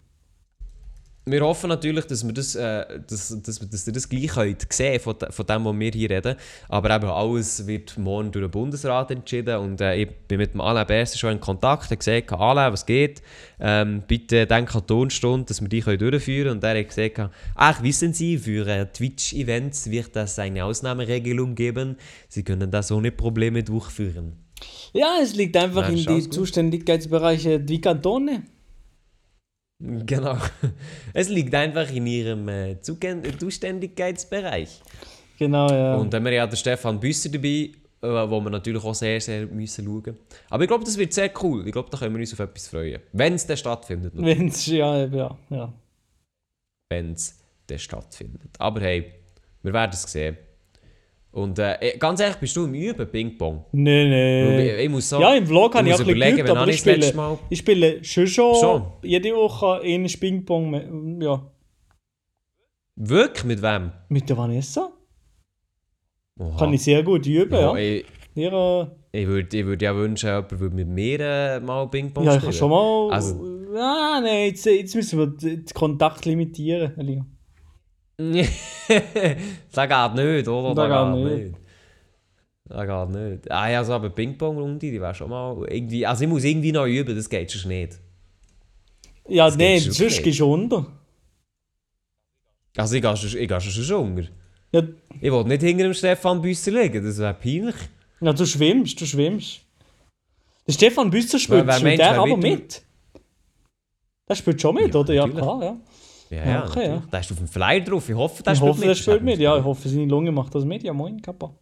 Wir hoffen natürlich, dass, wir das, äh, dass, dass, dass ihr das gleich könnt sehen von, von dem, was wir hier reden. Aber eben alles wird morgen durch den Bundesrat entschieden. Und äh, ich bin mit dem Alain Berset schon in Kontakt. Er hat gesagt, Alain, was geht? Ähm, bitte denk an die Tonstunde, dass wir die können durchführen können. Und er hat gesagt, ach, wissen Sie, für äh, Twitch-Events wird es eine Ausnahmeregelung geben. Sie können das ohne Probleme durchführen. Ja, es liegt einfach Nein, in die. Zuständigkeitsbereiche die Kantone. Genau. Es liegt einfach in Ihrem äh, Zuständigkeitsbereich. Genau, ja. Und dann haben wir ja den Stefan Büsser dabei, äh, wo wir natürlich auch sehr, sehr müssen schauen Aber ich glaube, das wird sehr cool. Ich glaube, da können wir uns auf etwas freuen. Wenn es dann stattfindet. Wenn es, ja, ja, ja. Wenn es dann stattfindet. Aber hey, wir werden es sehen. Und äh, ganz ehrlich, bist du im Üben Ping-Pong? Nee, Weil nee. Ich, muss so... Äh, Ja, im Vlog habe ich auch ein bisschen geübt, aber ich spiele, ich spiele schon schon Schon? jede Woche in Ping-Pong. Ja. Wirklich? Mit wem? Mit der Vanessa Oha. kann ich sehr gut üben, ja. ja, ich, Ihre, ich würde ich würd ja wünschen, jemand würde mit mir äh, mal Ping-Pong ja, ich spielen. kann schon mal. Also- ah, nein, jetzt, jetzt müssen wir den Kontakt limitieren. Elia. das geht nicht, oder? Das Das geht nicht. nicht. Das geht nicht. Ah ja, so aber Ping-Pong-Runde, die wäre schon mal irgendwie... Also ich muss irgendwie noch üben, das geht schon nicht. Ja, Das nein, sonst okay. gehst du unter. Also ich gehe schon, ich gehe schon Hunger. Ja, Ich will nicht hinter dem Stefan Büsser liegen, das wäre peinlich. ja, du schwimmst, du schwimmst. Der Stefan Büsser Wer- spielt, wer meinst, der wer aber mit- mit. Der spielt schon mit, Ja, oder? Ja, natürlich. klar, ja. Ja, Ja, ja, okay, natürlich. Der ist auf dem Flyer drauf, ich hoffe, der ich spielt hoffe, mit. spielt mit. Ja, ich hoffe, seine Lunge macht das mit. Ja, moin, Kappa.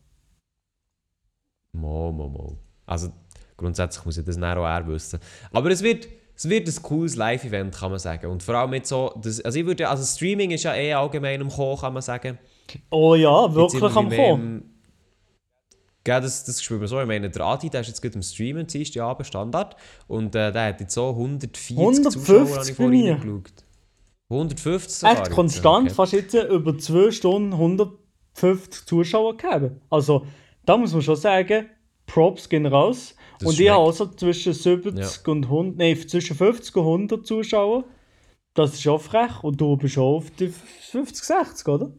Mo, mo, mo. Also grundsätzlich muss ich das dann auch er wissen. Aber es wird, es wird ein cooles Live-Event, kann man sagen. Und vor allem mit so, das, also ich würde, also Streaming ist ja eh allgemein am Kommen, kann man sagen. Oh ja, wirklich am Kommen. Gell, das, das spürt man so. Ich meine, der Adi, der ist jetzt gerade am Streamen, du Abend Standard. Und äh, der hat jetzt so 140 150 Zuschauer, habe ich vorhin geschaut. 150 sogar Echt konstant, okay. fast jetzt über 2 Stunden 150 Zuschauer gegeben. Also, da muss man schon sagen, Props gehen raus. Das und ich schmeckt. habe also zwischen 70 und 100, nein, zwischen 50 und 100 Zuschauer. Das ist auch frech. Und du bist auch auf die 50, 60, oder?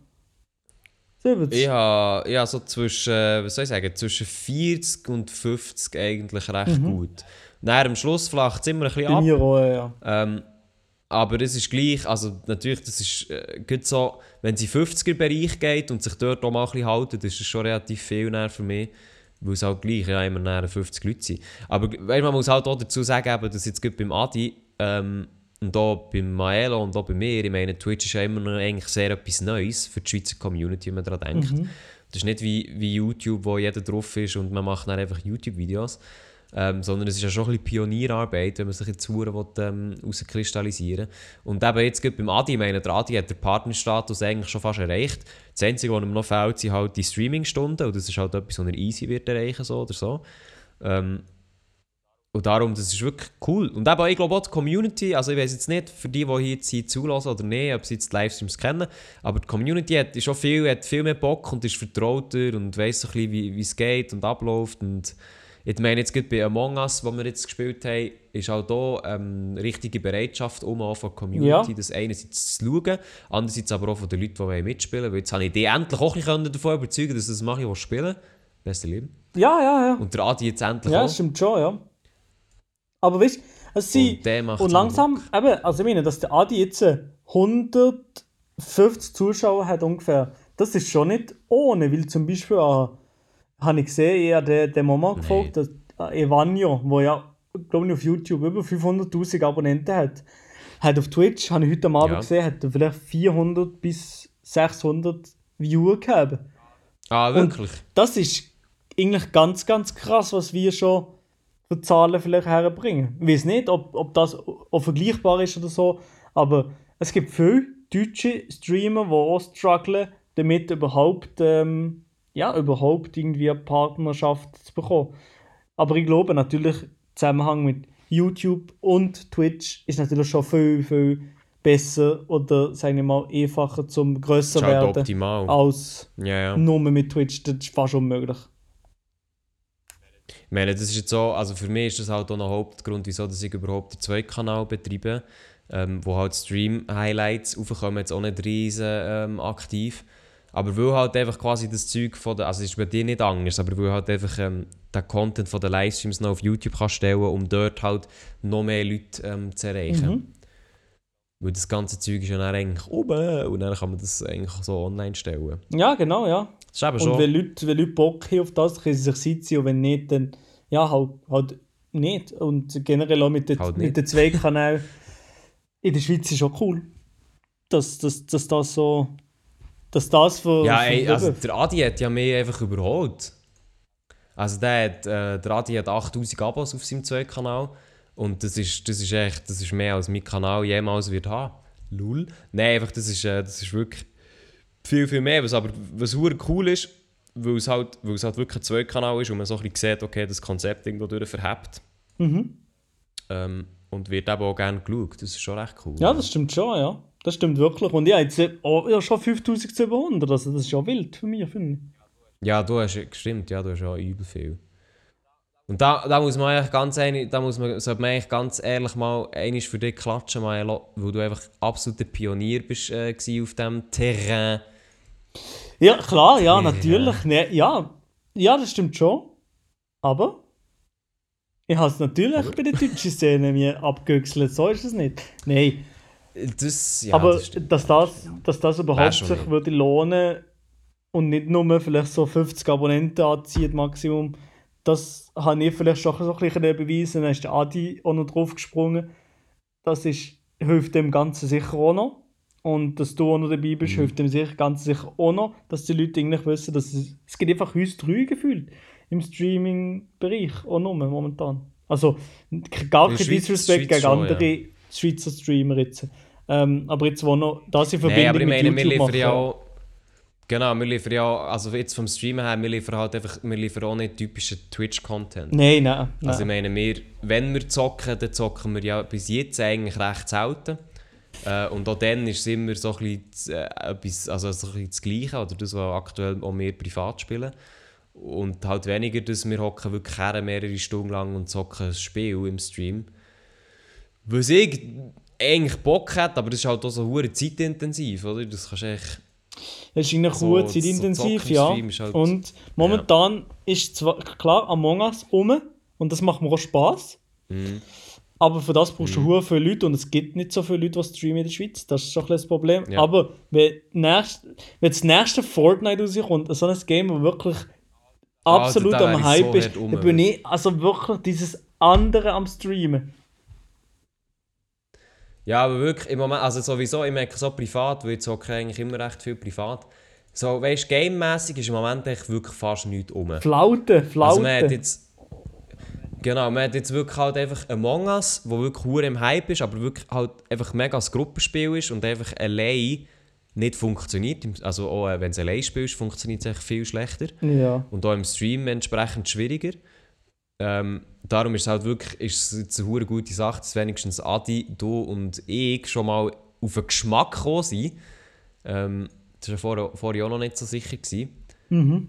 70. Ich habe ja, so zwischen, äh, was soll ich sagen, zwischen 40 und 50 eigentlich recht gut. Dann am Schluss flacht es immer ein bisschen Bei ab. mir auch, ja. Ähm, aber es ist gleich, also natürlich, das ist äh, gut so, wenn es in den 50er-Bereich geht und sich dort auch mal ein bisschen halten, das ist schon relativ viel für mich. weil es halt gleich ja, immer näher 50 Leute sind. Aber weißt, man muss halt auch dazu sagen, eben, dass jetzt beim Adi ähm, und auch beim Maelo und auch bei mir, ich meine, Twitch ist ja immer noch eigentlich sehr etwas Neues für die Schweizer Community, wenn man daran denkt. Das ist nicht wie, wie YouTube, wo jeder drauf ist und man macht dann einfach YouTube-Videos. Ähm, sondern es ist ja schon ein bisschen Pionierarbeit, wenn man sich jetzt Huren ähm, rauskristallisieren Und eben jetzt gerade beim Adi, ich meine, der Adi hat den Partnerstatus eigentlich schon fast erreicht. Das Einzige, was ihm noch fehlt, sind halt die Streamingstunden und das ist halt etwas, was er easy wird erreichen, so oder so. Ähm, und darum, das ist wirklich cool. Und eben, ich glaube auch die Community, also ich weiß jetzt nicht, für die, die hier jetzt zulassen oder nicht, ob sie jetzt die Livestreams kennen, aber die Community hat schon viel, hat viel mehr Bock und ist vertrauter und weiss so ein bisschen, wie es geht und abläuft und ich meine, jetzt bei Among Us, wo wir jetzt gespielt haben, ist auch hier ähm, richtige Bereitschaft um von der Community, Ja. das einerseits zu schauen, andererseits aber auch von den Leuten, die mitspielen wollen. Weil jetzt habe ich die endlich auch ein davon überzeugen dass das mache, ich spielen. Beste Liebe. Ja, ja, ja. Und der Adi jetzt endlich Ja, auch. stimmt schon, ja. Aber weißt du, es sind. Und Und langsam, eben, also ich meine, dass der Adi jetzt äh, 150 Zuschauer hat ungefähr, das ist schon nicht ohne, weil zum Beispiel äh, habe ich gesehen, eher den, den Mama gefolgt, dass äh, Evanio, wo ja, glaube ich, auf YouTube über 500'000 Abonnenten hat, hat auf Twitch, habe ich heute Abend Ja. gesehen, hat er vielleicht 400 bis 600 Viewer gehabt. Ah, wirklich? Das ist eigentlich ganz, ganz krass, was wir schon für Zahlen vielleicht herbringen. Ich weiß nicht, ob, ob das auch vergleichbar ist oder so, aber es gibt viele deutsche Streamer, die auch strugglen, damit überhaupt, ähm, ja, überhaupt irgendwie eine Partnerschaft zu bekommen. Aber ich glaube natürlich, im Zusammenhang mit YouTube und Twitch ist natürlich schon viel, viel besser oder, sagen wir mal, einfacher zum ist halt werden optimal. als Ja, ja. nur mit Twitch. Das ist fast unmöglich. Ich meine, das ist jetzt so, also für mich ist das halt auch ein Hauptgrund, wieso dass ich überhaupt den Zweitkanal betreibe, ähm, wo halt Stream-Highlights aufkommen, jetzt auch nicht riesen ähm, aktiv. Aber weil halt einfach quasi das Zeug von der, also es ist bei dir nicht anders, aber weil halt einfach ähm, den Content von den Livestreams noch auf YouTube kannst stellen, um dort halt noch mehr Leute ähm, zu erreichen. Mhm. Weil das ganze Zeug ist ja dann eigentlich oben und dann kann man das eigentlich so online stellen. Ja, genau, ja. Das ist eben Und schon... wenn Leute, wenn Leute Bock haben auf das, können sie sich sitzen und wenn nicht, dann ja, halt, halt nicht. Und generell auch mit den, Halt mit den zwei Kanälen in der Schweiz ist schon cool. Dass, dass, dass das so. Dass das für. Ja, ey, also der Adi hat ja mich einfach überholt. Also der, hat, äh, der Adi hat 8000 Abos auf seinem zweiten Kanal und das ist, das ist echt, das ist mehr als mein Kanal jemals wird haben. Lul. Nein, einfach das ist, äh, das ist wirklich viel, viel mehr. Was aber was cool ist, weil es halt, weil es halt wirklich ein Zweitkanal ist und man so ein bisschen sieht, okay, das Konzept irgendwo durch verhebt. Mhm. Ähm, und wird eben auch gerne geschaut. Das ist schon recht cool. Ja, das stimmt schon, ja. Das stimmt wirklich. Und ich habe jetzt äh, oh, ja, schon 5700. Also, das ist ja wild für mich, finde ich. Ja, du hast gestimmt, ja, du hast ja übel viel. Und da, da muss man eigentlich ganz einig, da muss man, sollte man eigentlich ganz ehrlich mal einiges für dich klatschen, Maelo, weil du einfach absoluter Pionier bist äh, auf diesem Terrain. Ja, klar, ja, Ja. natürlich. Ne, ja, ja, das stimmt schon. Aber ich habe es natürlich bei der deutschen Szene mir abgewechselt. So ist es nicht. Nein, Das, ja, aber das dass, das, dass das überhaupt sich nicht. würde lohnen und nicht nur vielleicht so 50 Abonnenten anzieht, Maximum, das habe ich vielleicht schon so ein bisschen beweisen. Dann ist der Adi auch noch drauf gesprungen. Das ist, hilft dem Ganzen sicher auch noch. Und dass du auch noch dabei bist, Mhm. hilft dem sicher, ganz sicher auch noch, dass die Leute eigentlich wissen, dass es, es gibt einfach uns drei gefühlt im Streaming-Bereich, auch nur momentan. Also gar In kein Disrespect gegen andere Schweizer Streamer jetzt. Ähm, aber jetzt, wo noch das in Verbindung Nein, aber ich meine, mit wir YouTube liefern ja auch. Genau, wir liefern ja also jetzt vom Streamen her, wir liefern halt einfach, wir liefern auch nicht typischen Twitch-Content. Nein, nein, nein. Also ich meine, wir, wenn wir zocken, dann zocken wir ja bis jetzt eigentlich recht selten. Äh, und auch dann ist es immer so ein bisschen, äh, etwas, also so ein bisschen das Gleiche, oder das, was aktuell auch wir privat spielen. Und halt weniger, dass wir hocken wirklich mehrere Stunden lang und zocken ein Spiel im Stream. Was ich eigentlich Bock hätte, aber das ist halt auch so hure zeitintensiv, oder? Das kannst du echt... Es ist eigentlich So- so zeitintensiv, im ja. Ist halt- und momentan ist zwar klar Among Us um und das macht mir auch Spaß. Mhm. Aber für das brauchst du hure viele Leute und es gibt nicht so viele Leute, die streamen in der Schweiz. Das ist schon ein bisschen das Problem. Ja. Aber wenn, nächst, wenn das nächste Fortnite rauskommt, so ein Game, wo wirklich absolut da wär am Hype so rum, dann bin ich also wirklich dieses andere am Streamen. Ja, aber wirklich, im Moment, also sowieso, ich merke so privat, weil ich zocke eigentlich immer recht viel privat. So, weißt du, gamemässig ist im Moment echt wirklich fast nichts um. Flaute, Flaute. Also man hat jetzt... Genau, man hat jetzt wirklich halt einfach Among Us, wo wirklich hure im Hype ist, aber wirklich halt einfach mega ein Gruppenspiel ist und einfach allein nicht funktioniert. Also auch äh, wenn es allein spielst, funktioniert es echt viel schlechter. ja. Und auch im Stream entsprechend schwieriger. Ähm, darum ist es halt wirklich ist es eine gute Sache, dass wenigstens Adi, du und ich schon mal auf den Geschmack gekommen sind. Ähm, das war vorher, vorher auch noch nicht so sicher. Gewesen. Mhm.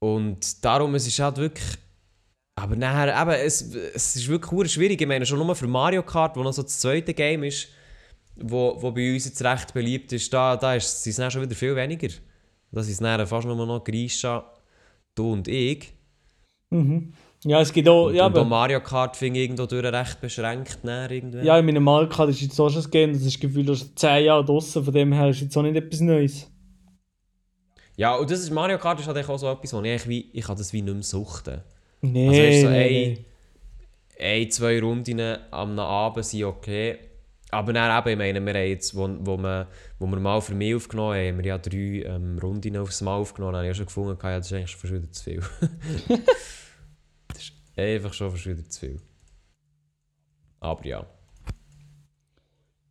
Und darum es ist halt wirklich. Aber nachher, eben, es, es ist wirklich schwierig. Ich meine, schon nur für Mario Kart, wo noch so das zweite Game ist, wo, wo bei uns jetzt recht beliebt ist, da, da ist, sind es dann schon wieder viel weniger. Das ist dann fast nur noch Grisha, du und ich. Mhm. Ja, es gibt auch, ja, und auch Mario Kart ich irgendwo durch recht beschränkt. Dann irgendwie. ja, in meinem Mario Kart ist jetzt auch schon ein Game, das ist gefühlt schon 10 Jahre draussen, von dem her ist jetzt auch nicht etwas Neues. ja, und das ist, Mario Kart ist halt auch so etwas, wo ich, wie, ich kann das wie nicht mehr suchten. Nee, Also, weißt so, ey, nee. ein, zwei Runden am Abend sind okay. Aber dann eben, ich meine, wir haben jetzt, wo, wo, wir, wo wir mal für mich aufgenommen haben, haben wir ja drei ähm, Runden aufs Mal aufgenommen. Dann habe ich auch schon gefunden, ja, das ist eigentlich schon wieder zu viel. das ist einfach schon wieder zu viel. Aber ja.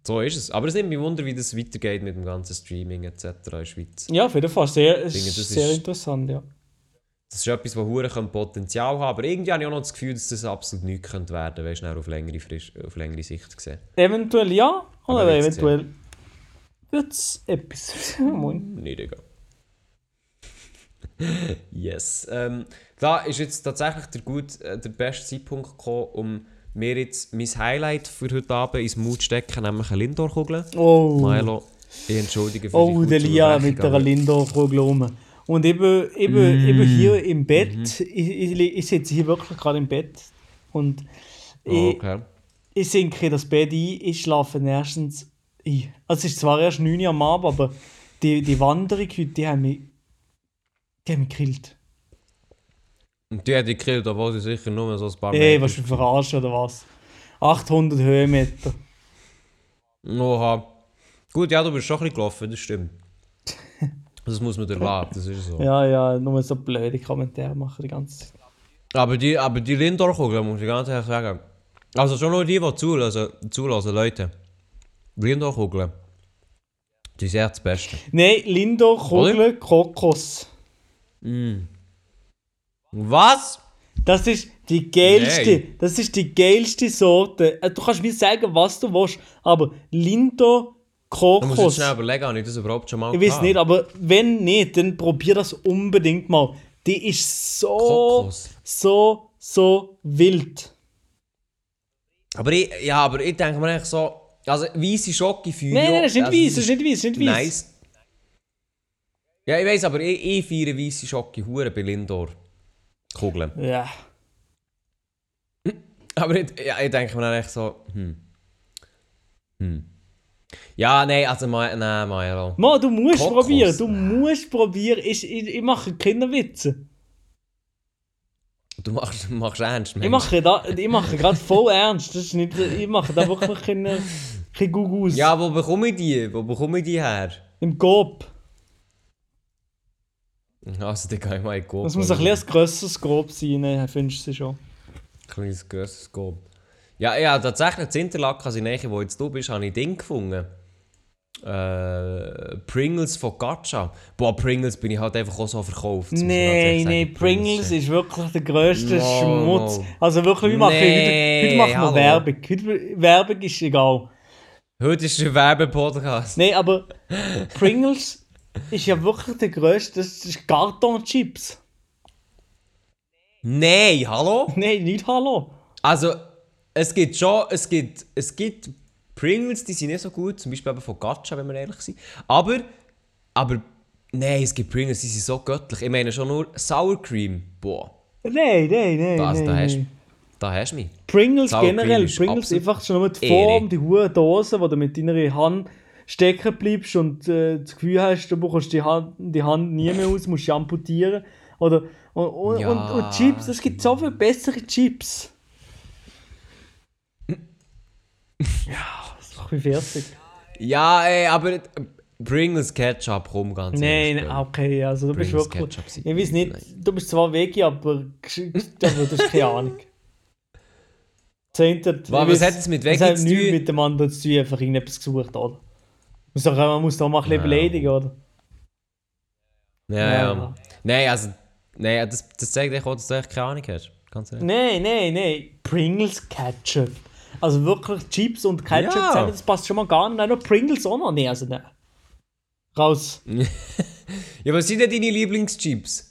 So ist es. Aber es nimmt mich Wunder, wie das weitergeht mit dem ganzen Streaming etc. in der Schweiz. Ja, auf jeden Fall, sehr, denke, sehr ist- interessant, ja. Das ist etwas, das hure Potenzial haben Aber irgendwie habe ich auch noch das Gefühl, dass das absolut nichts könnte werden könnte, auf längere, Frisch, auf längere Sicht gesehen. Eventuell ja, oder Aber eventuell wird es etwas. Moin. Nicht egal. yes. Ähm, da ist jetzt tatsächlich der, gut, äh, der beste Zeitpunkt gekommen, um mir jetzt mein Highlight für heute Abend ins Mut zu stecken, nämlich eine Lindor-Kugel. Oh, Milo, ich entschuldige für die oh der Lia mit der Lindor-Kugel rum. Und eben, eben, eben hier im Bett, ich, ich, ich sitze hier wirklich gerade im Bett und ich, okay. ich sinke in das Bett ein, ich schlafe erstens ein. Also es ist zwar erst 9 Uhr am Abend, aber die, die Wanderung heute, die haben mich, die haben mich gekillt. Und die hat die gekillt, obwohl sie sicher nur so ein paar Ey, Meter was für verarschen oder was? 800 Höhenmeter. Oha. Gut, ja, du bist schon ein bisschen gelaufen, das stimmt. Das muss man dir lassen, das ist so. Ja, ja, nur so blöde Kommentare machen die ganze Zeit. Aber die, aber die Lindor-Kugel, muss ich ganz ehrlich sagen. Also schon nur die, die zulassen, zulassen Leute. Lindor-Kugeln. Die sind echt das Beste. Nein, Lindor, Kugel, Kokos. Was? Das ist die geilste, Nein. das ist die geilste Sorte. Äh, Du kannst mir sagen, was du willst, aber Lindor, Da muss ich jetzt Kokos. schnell überlegen, habe ich das überhaupt schon mal Ich weiß nicht, aber wenn nicht, dann probier das unbedingt mal. Die ist so, Kokos. so, so wild. Aber ich, ja, aber ich denke mir eigentlich so... Also, weisse Schocke für Nein, nein, das ist nicht also, weiss, das ist nicht weiss, das ist nicht weiss. Nice. Ja, ich weiss, aber ich, ich feiere weisse Schocke hure bei Lindor. Kugeln. Ja. Aber ich, ja, ich denke mir dann echt so, hm. Hm. Ja, nein, also, Ma- nein, Mairo. Mo, du musst Kokos. probieren, du musst probieren. Ich, ich, ich mache Kinderwitze. Du machst, machst ernst, Ich Mensch. mache, da, ich mache gerade voll ernst. Das ist nicht, ich mache da wirklich keine, keine Gugus. Ja, wo bekomme ich die? Wo bekomme ich die her? Im Coop. Also, die kann ich mal in Coop. Das muss ein ein grösseres Coop sein, ne? findest du schon. Kleines, grosses Coop. Ja, ja, tatsächlich, in Interlaken, also in der Nähe, wo jetzt du bist, habe ich Ding gefunden. Äh, Pringles von Gacha. Boah, Pringles bin ich halt einfach auch so verkauft. Nein, nein, Pringles ist wirklich der grösste No, Schmutz. no. Also wirklich, wir machen, Nee, heute, heute machen wir. Werbung. Heute, Werbung ist egal. Heute ist ein Werbepodcast. Nein, aber Pringles ist ja wirklich der grösste. Das ist Kartonchips. Nein, hallo? Nein, nicht Hallo. Also, es gibt schon, es gibt, es gibt Pringles, die sind nicht so gut, zum Beispiel eben von Gacha, wenn wir ehrlich sind. Aber, aber, nein, es gibt Pringles, die sind so göttlich. Ich meine schon nur Sour Cream. Boah, Nein, nein, nein. das, nein, da, hast, nein. da hast du mich. Pringles Sour Cream generell, ist Pringles einfach schon nur die Ehre. Form, die hohe Dose, wo du mit deiner Hand stecken bleibst und äh, das Gefühl hast, du bekommst die Hand, die Hand nie mehr aus, musst sie amputieren. Oder, und, und, Ja, und, und Chips, es gibt so viele bessere Chips. Ja, das macht mich fertig. Ja, ey, aber Pringles Ketchup, komm ganz Nein, ehrlich. okay, also du bist Pringles wirklich. Ketchup sind- Ich weiß nicht, Nein. du bist zwar Veggie, aber, du hast keine Ahnung. Zehnter, Was- was hat es mit Veggie hat zu nichts tun? mit dem anderen zu tun, einfach irgendetwas gesucht, oder? Doch, man muss doch mal ein bisschen Ja. beleidigen, oder? Ja, Ja. ja. Nein, also, nein, das, das zeigt echt auch, dass du echt keine Ahnung hast. Ganz ehrlich. Nein, nein, nein. Pringles Ketchup. Also wirklich Chips und Ketchup Ja. zusammen, das passt schon mal gar nicht. Nein, nur Pringles auch noch nicht. Also nein. Raus. Ja, was sind denn deine Lieblingschips?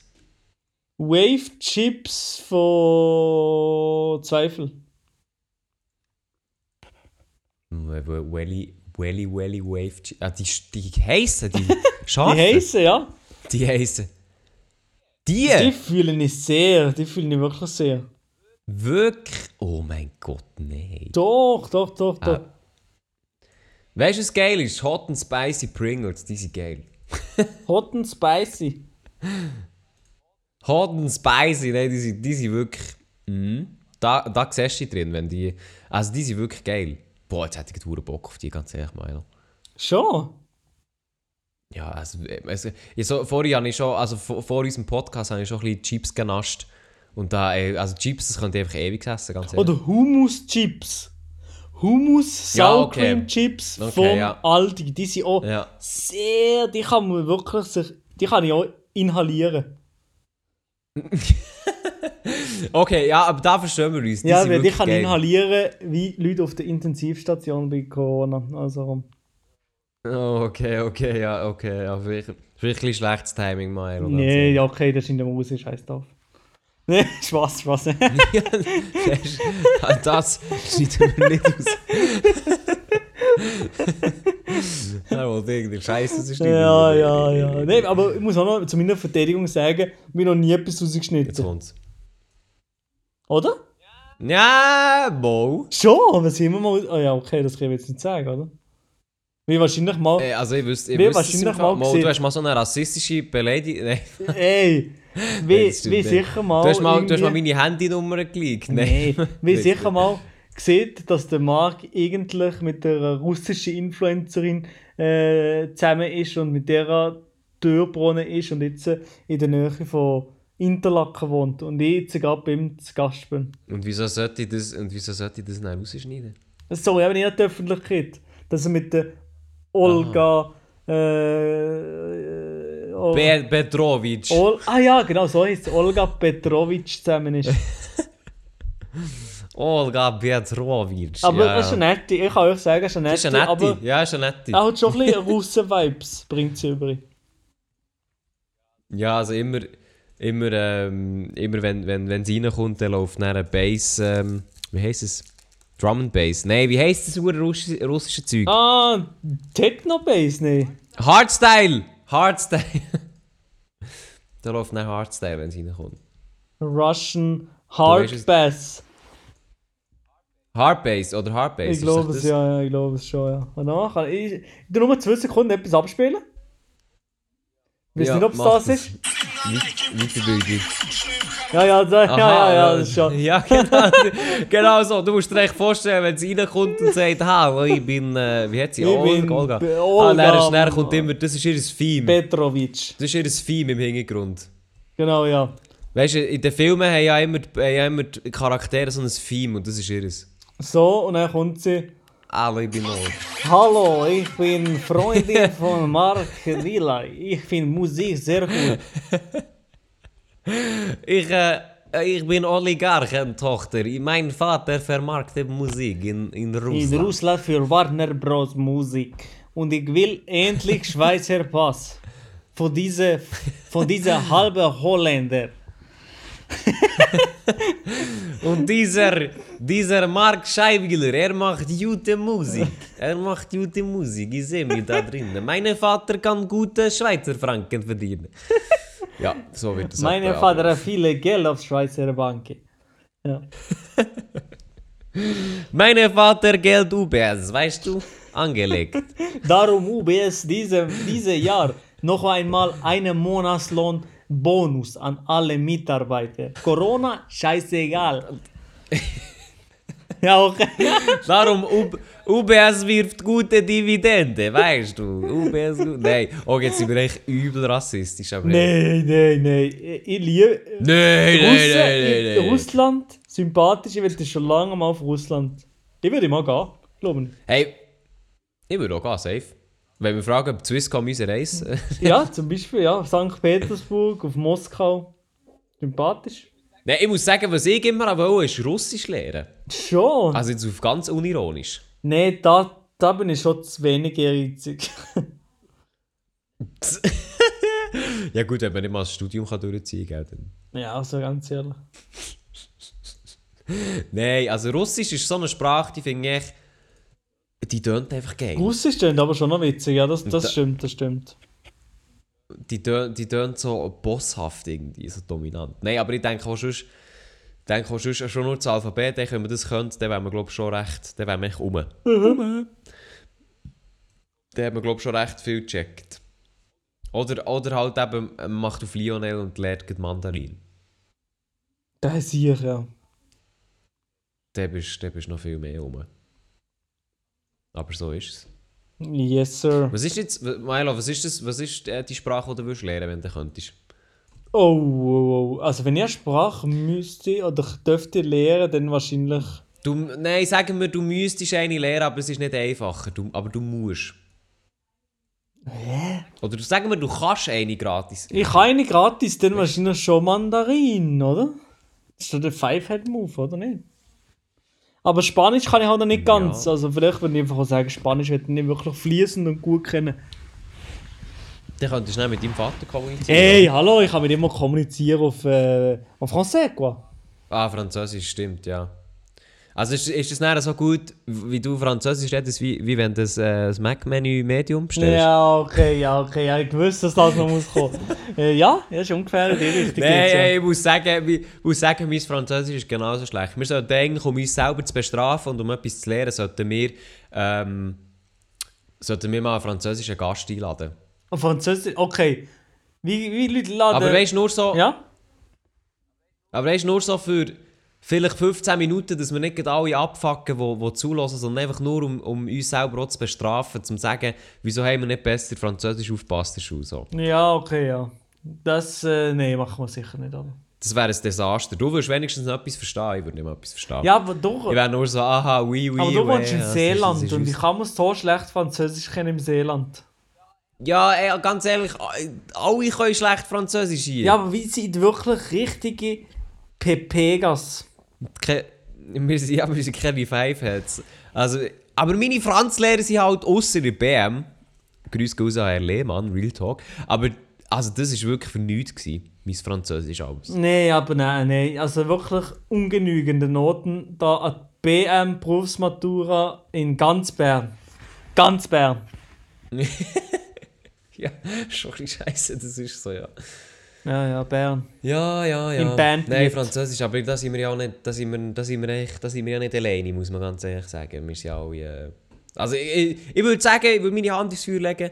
Wave Chips von Zweifel. Welly, Welly, Welly, Wave Chips. Ah, die, die heissen, die Die scharfen. heißen, ja. Die heissen. Die? Die fühlen ich sehr. Die fühlen ich wirklich sehr. Wirklich? Oh mein Gott, nein. Doch, doch, doch, doch. Ah. Weißt du, was geil ist? Hot and Spicy Pringles, die sind geil. Hot and Spicy. Hot and Spicy, nein, die sind, die sind wirklich. Mhm. Da, da siehst du die drin, wenn die. Also, die sind wirklich geil. Boah, jetzt hätte ich einen Bock auf die, ganz ehrlich, Milo. Schon. Ja, also, also ja, so, vorhin habe ich schon, also vor, vor unserem Podcast habe ich schon ein bisschen Chips genascht. Und da, ey, also Chips, das könnt ihr einfach ewig essen, ganz ehrlich. Oder Hummus Chips. Hummus Ja, Sour okay. Cream Chips Okay, vom ja. Aldi. Die sind auch Ja. sehr, die kann man wirklich sich, die kann ich auch inhalieren. Okay, ja, aber da verstehen wir uns. Die ja, weil die wirklich kann geil. inhalieren wie Leute auf der Intensivstation bei Corona. Also, Oh, okay, okay, ja, okay. Ja, vielleicht, vielleicht ein schlechtes Timing, ganz nee, ja, okay, das ist in der Musik, scheiß drauf. Nee, Spaß, Spaß. das schneiden wir nicht aus. Er wollte irgendwie Scheiße, das ist nicht ja, ja, ja. Nee, aber ich muss auch noch zu meiner Verteidigung sagen, mir noch nie etwas Jetzt rausgeschnitten. kommt's. Oder? Ja, Mo. Schon, aber sind wir mal. Oh ja, okay, das kann ich jetzt nicht sagen, oder? Wie wahrscheinlich mal. Äh, also ich wüsste, ich Wir wüsste wahrscheinlich mal gesehen. du hast mal so eine rassistische Beleidigung. Nein, Ey, wie, wie sicher mal. du, hast mal, du hast mal meine Handynummer geleakt. Nee, wie Nicht. sicher mal gesehen, dass der Marc eigentlich mit der russischen Influencerin äh, zusammen ist und mit der er durchbrunnen ist und jetzt äh, in der Nähe von Interlaken wohnt und ich jetzt gerade bei ihm zu Gast bin. Und wieso sollte ich das, und wieso sollte ich das dann rausschneiden? Sorry, aber nicht in der Öffentlichkeit. Dass er mit der Olga. Äh, oh, Be Petrovic. Ol ah ja, genau, so heißt es. Olga Petrovic zusammen ist. Olga Petrovic. Aber ja. das ist eine nette, ich kann euch sagen, es ist eine Das nette, ist eine aber nette. Ja, ist eine nette. er hat schon ein bisschen Russen-Vibes, bringt sie über. Ja, also immer, immer, ähm, immer wenn, wenn, wenn sie reinkommt, dann läuft dann eine Bass, ähm, wie heisst es? Drum and Bass. Nein, wie heisst das russische, russische Zeug? Ah, Techno-Bass, ne? Hardstyle! Hardstyle! da läuft dann Hardstyle, wenn sie reinkommt. Russian weißt Hard es- Bass. Hardbass oder Hardbass? Ich glaube es, ja, ja, ich glaube es schon, ja. Und dann kann ich, ich nur 2 Sekunden etwas abspielen. Weiß Ja, nicht, ob es das das. ist. Weit- Weiterbildung. Ja, ja, da, ja, ja, ja, das ist schon. Ja, genau, genau so. Du musst dir echt vorstellen, wenn sie reinkommt und sagt, hallo, ich bin, äh, wie hat sie? Ich Olga. bin Olga. Ah, dann, ist- Olga. dann kommt immer, das ist ihr Theme. Petrovic. Das ist ihr Theme im Hintergrund. Genau, ja. Weißt du, in den Filmen haben ja immer, haben ja immer die Charaktere so ein Theme und das ist ihres. So, und dann kommt sie. Hallo, ich bin Olga. Hallo, ich bin Freundin von Mark Lila. Ich finde Musik sehr gut. Ich, äh, ich bin Oligarchentochter. Mein Vater vermarktet Musik in, in Russland. In Russland für Warner Bros. Musik. Und ich will endlich Schweizer Pass. Von dieser, von dieser halben Holländer. Und dieser, dieser Mark Scheibgiller, er macht gute Musik. Er macht gute Musik, ich sehe mich da drinnen. Mein Vater kann gute Schweizer Franken verdienen. Ja, so wird es Mein abgelaufen. Vater hat viele Geld auf Schweizer Banken. Ja. Mein Vater Geld UBS, weißt du? Angelegt. Darum UBS diese, diese Jahr noch einmal einen Monatslohn Bonus an alle Mitarbeiter. Corona, scheißegal. ja, okay. Darum, UBS wirft gute Dividende, weißt du? UBS, gut- nein. Oh, jetzt sind wir echt übel rassistisch. Aber Nein, nein, nein. Ich liebe. Nein, nein, nein, nein, in nein. Russland, sympathisch, ich will schon lange mal auf Russland. Ich würde mal gehen, glaube ich. Hey, ich würde auch gehen, safe. Wenn wir fragen, ob Swisscom unsere Reise... Ja, zum Beispiel, ja, St. Petersburg, auf Moskau. Sympathisch. nein, ich muss sagen, was ich immer wollte, ist Russisch lernen. Schon. Also jetzt auf ganz unironisch. Nee, da, da bin ich schon zu wenig ehrgeizig. Ja gut, wenn man nicht mal das Studium kann durchziehen kann, dann... ja, also ganz ehrlich. Nein, also Russisch ist so eine Sprache, die finde ich... Die tönt einfach geil. Russisch klingt aber schon noch witzig, ja, das, das Da- stimmt, das stimmt. Die tönt, die tönt so bosshaft irgendwie, so dominant. Nein, aber ich denke auch sonst... Denke auch sonst schon nur das Alphabet, denke, wenn man das könnte, dann wären wir glaube ich schon recht... Dann wären wir echt um. um. Dann hat man glaube schon recht viel gecheckt. Oder, oder halt eben, macht auf Lionel und lernt Mandarin. Das ist ja. Dann bist dann bist du noch viel mehr um. Aber so ist es. Yes, sir. Was ist jetzt, Milo, was ist das, was ist äh, die Sprache, die du willst lernen, wenn du könntest? Oh, oh, oh. Also wenn ich eine Sprache müsste oder dürfte lernen, dann wahrscheinlich... Du, nein, sagen wir, du müsstest eine lernen, aber es ist nicht einfacher. Du, aber du musst. Hä? Oder du- sagen wir, du kannst eine gratis. Ich habe eine gratis, dann wahrscheinlich schon Mandarin, oder? Das ist doch der Five-Head-Move, oder nicht? Aber Spanisch kann ich halt noch nicht ganz. Ja. Also vielleicht würde ich einfach auch sagen, Spanisch hätte ich nicht wirklich fließend und gut kennen. Dann könntest du mit deinem Vater kommunizieren. Hey, hallo, ich kann mit ihm mal kommunizieren auf, äh, auf Français, quoi. Ah, Französisch, stimmt, ja. Also ist, ist das nicht so gut, wie du Französisch redest, wie, wie wenn du das, äh, das Mac-Menü Medium bestellst? Ja, okay, ja, okay. Ja, ich wusste, dass das noch muss kommen. äh, ja, ja, ist ungefähr die Richtung. Nein, ja. ich muss sagen, ich muss sagen, mein Französisch ist genauso schlecht. Wir sollten eigentlich, um uns selber zu bestrafen und um etwas zu lernen, sollten wir, ähm, sollten wir mal einen französischen Gast einladen. Auf Französisch, okay. Wie, wie Leute laden... Aber weißt du, nur so, Ja? aber weißt, nur so für vielleicht 15 Minuten, dass wir nicht alle abfacken, die, die zulassen, sondern einfach nur, um, um uns selber auch zu bestrafen, zum zu sagen, wieso haben wir nicht besser Französisch aufgepasst in Schule. So. Ja, okay, ja. Das, äh, nee, machen wir sicher nicht, aber... Das wäre ein Desaster. Du würdest wenigstens noch etwas verstehen, ich würde nicht mal etwas verstehen. Ja, aber doch... Ich wäre nur so, aha, oui, oui, aber du oui, wohnst im das ist- Seeland das ist und wie kann man so schlecht Französisch kennen im Seeland? Ja, ey, ganz ehrlich, alle können schlecht Französisch hier. Ja, aber wie sind wirklich richtige Pepegas? Ke wir sind, ja, wir sind keine Five-Heads. Also, aber meine Franzlehrer sind halt ausser der BM. Grüß Gott an Herr Lehmann, Real Talk. Aber also, das war wirklich für nichts, gewesen, mein Französisch alles. Nee, aber nein, nein. Also wirklich ungenügende Noten da an BM Berufsmatura in ganz Bern. Ganz Bern. Ja, schon ein bisschen scheiße, das ist so, ja. Ja, ja, Bern. Ja, ja, ja. Im Band Nein. Französisch, aber da sind wir ja auch nicht, da sind wir, da sind wir, echt, da sind wir ja nicht alleine, muss man ganz ehrlich sagen. Wir sind ja alle, äh... Also ich, ich, ich würde sagen, ich würde meine Hand ins Feuer legen,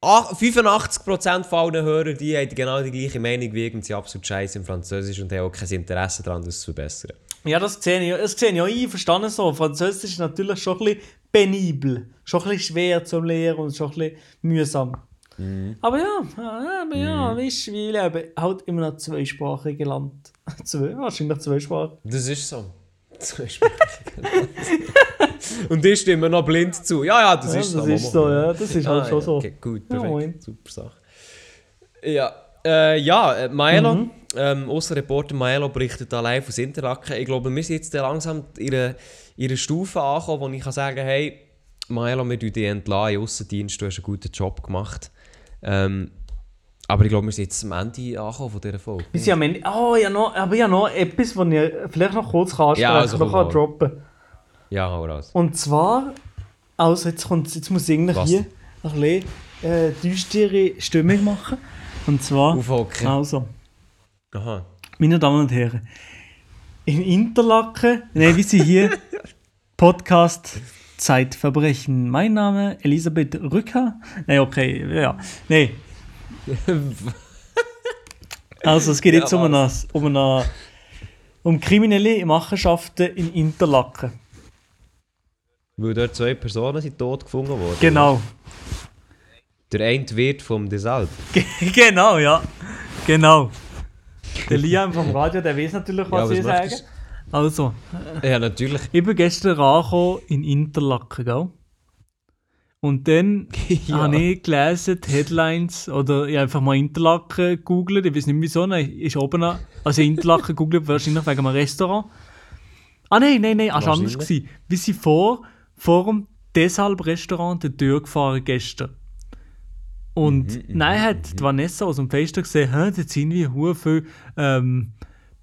ach- 85% von allen Hörern, die haben genau die gleiche Meinung wie sind absolut scheiße im Französisch und haben auch kein Interesse daran, das zu verbessern. Ja, das sehe ich, das sehe ich auch ein, verstanden so. Französisch ist natürlich schon ein bisschen penibel. Schon ein bisschen schwer zu lernen und schon ein bisschen mühsam. Aber ja, ja, aber ja, weißt du, wir leben halt immer noch zweisprachige Land. Zwei, wahrscheinlich zweisprachig. Das ist so. und ich stimme noch blind zu. Ja, ja, das Ja, ist das so. ist so, ja, das ist halt Ah, schon ja, so. Okay, gut, Ja, perfekt. moin. Super Sache. Ja, äh, ja äh, Maelo, Mhm. Ähm, unser Reporter Maelo berichtet live aus Interlaken. Ich glaube, wir sind jetzt langsam in einer, in einer Stufe angekommen, wo ich kann sagen hey, Maelo, wir tun dich entlassen im Aussendienst, du hast einen guten Job gemacht. Ähm, aber ich glaube, wir sind jetzt am Ende angekommen von dieser Folge. Wir sind am Ende. Oh, ja, noch, aber ja, noch etwas, was ich vielleicht noch kurz kann ansprechen Ja, kann, also noch kann droppen Ja, hau raus. Und zwar, also jetzt, kommt, jetzt muss ich eigentlich Was? hier ein bisschen äh, düstere Stimmung machen. Und zwar, Aufhocken. also, Aha. meine Damen und Herren, in Interlaken, nein, wir sind hier, Podcast Zeitverbrechen. Mein Name Elisabeth Rücker. Nein, okay, ja, nee. Also, es geht Ja, jetzt um, eine, um, eine, um kriminelle Machenschaften in Interlaken. Weil dort zwei Personen sind tot gefunden worden. Genau. Der eine wird vom Desalb. genau, ja. Genau. Der Liam vom Radio, der weiß natürlich, was Ja, ich was sage. möchtest Also, Ja, natürlich. ich bin gestern angekommen in Interlaken, gell? Und dann Ja. habe ich gelesen, die Headlines, oder ich habe einfach mal Interlaken gegoogelt, ich weiß nicht wieso, nein, ist oben, an- also Interlaken gegoogelt, wahrscheinlich wegen einem Restaurant. Ah nein, nein, nein, es war anders. Gewesen. Wir sind vor, vor dem deshalb Restaurant der Tür gefahren gestern. Und Mhm, nein, hat die Vanessa aus dem Fenster gesehen, hä, dort sind wie hure viel ähm,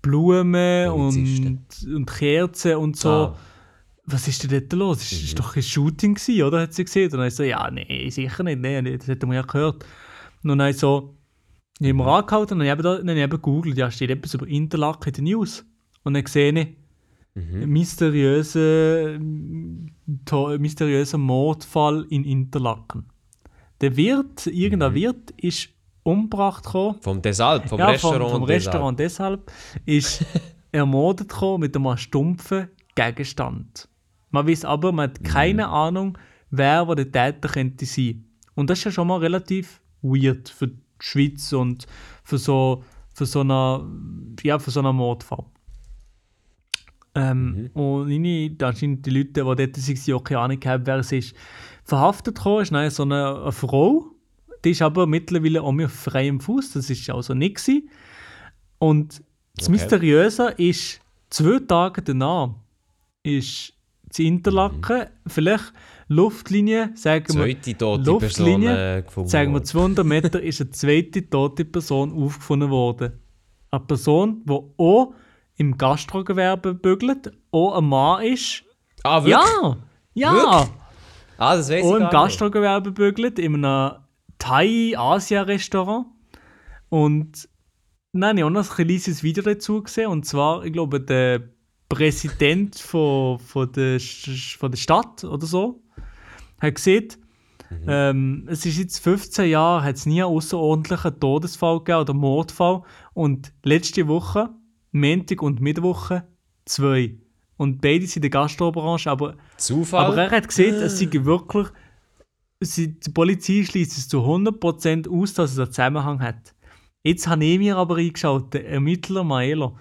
Blumen und, und Kerzen und so. Ah. Was ist denn dort los? Es Mhm. war doch ein Shooting, gewesen, oder? Hat sie gesehen. Und dann ich so, ja, nee, sicher nicht, nee, das hätten wir ja gehört. Und dann ich so, ich habe mir angehalten und dann habe ich eben, gegoogelt, ja, steht etwas über Interlaken in den News. Und dann sehe ich, Mhm. mysteriöse, mysteriöser Mordfall in Interlaken. Der Wirt, irgendein Mhm. Wirt, ist umgebracht gekommen. Vom Desalb, vom ja, Restaurant. vom, vom. Restaurant deshalb ist ermordet gekommen mit einem stumpfen Gegenstand. Man weiß aber, man hat keine Ahnung, wer der Täter könnte sein. Und das ist ja schon mal relativ weird für die Schweiz und für so, für so einen, ja, für so einen Mordfall. Ähm, Und ich, anscheinend die Leute, die dort waren, auch keine Ahnung haben, wer es ist. Verhaftet gekommen ist nein, so eine, eine Frau, die ist aber mittlerweile auch mehr auf freiem Fuß, das ist also nicht. Und das Okay. Mysteriöse ist, zwei Tage danach ist zu Interlaken, vielleicht Luftlinie, sagen wir, Zweite tote Person Luftlinie, äh, gefunden. sagen wir worden. 200 Meter, ist eine zweite tote Person aufgefunden worden. Eine Person, die auch im Gastrogewerbe bügelt, auch ein Mann ist. Ah, wirklich? Ja! Ja! Wirklich? Ah, das weiß ich Auch im. Gastrogewerbe bügelt, in einem Thai-Asia-Restaurant. Und nein, ich habe noch ein kleines Video dazu gesehen. Und zwar, ich glaube, der Präsident von, von, der, von der Stadt oder so hat gesehen, ähm, es ist jetzt 15 Jahre, hat es nie einen außerordentlichen Todesfall gegeben oder Mordfall. Und letzte Woche, Montag und Mittwoche, zwei. Und beide sind in der Gastrobranche, aber Zufall? aber er hat gesehen, es sei wirklich. Sie, die Polizei schließt es zu 100% aus, dass es einen Zusammenhang hat. Jetzt habe ich mir aber eingeschaut, der Ermittler Maelo.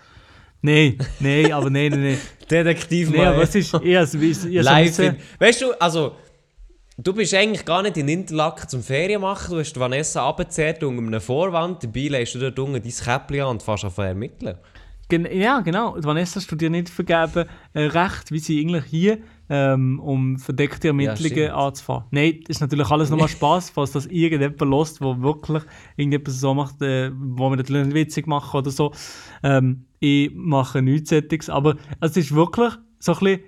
Nein, nein, aber nein, nein, nein. Detektiv Nein, aber es ist. Ich, also, ich, ich, Live. In, weißt du, also, du bist eigentlich gar nicht in Interlaken zum Ferien machen. Du hast Vanessa abgezehrt unter einem Vorwand. Dabei legst du dort unten dein Käppchen an und fährst an ermitteln. Gen ja, genau. Vanessa studiert nicht vergeben äh, Recht, wie sie eigentlich hier, ähm, um verdeckte Ermittlungen stimmt. anzufahren. Nein, ist natürlich alles nochmal Spaß, falls das irgendjemand lost, wo wirklich irgendetwas so macht, äh, wo wir natürlich nicht witzig machen oder so. Ähm, ich mache nichts Sättiges, aber es ist wirklich so ein bisschen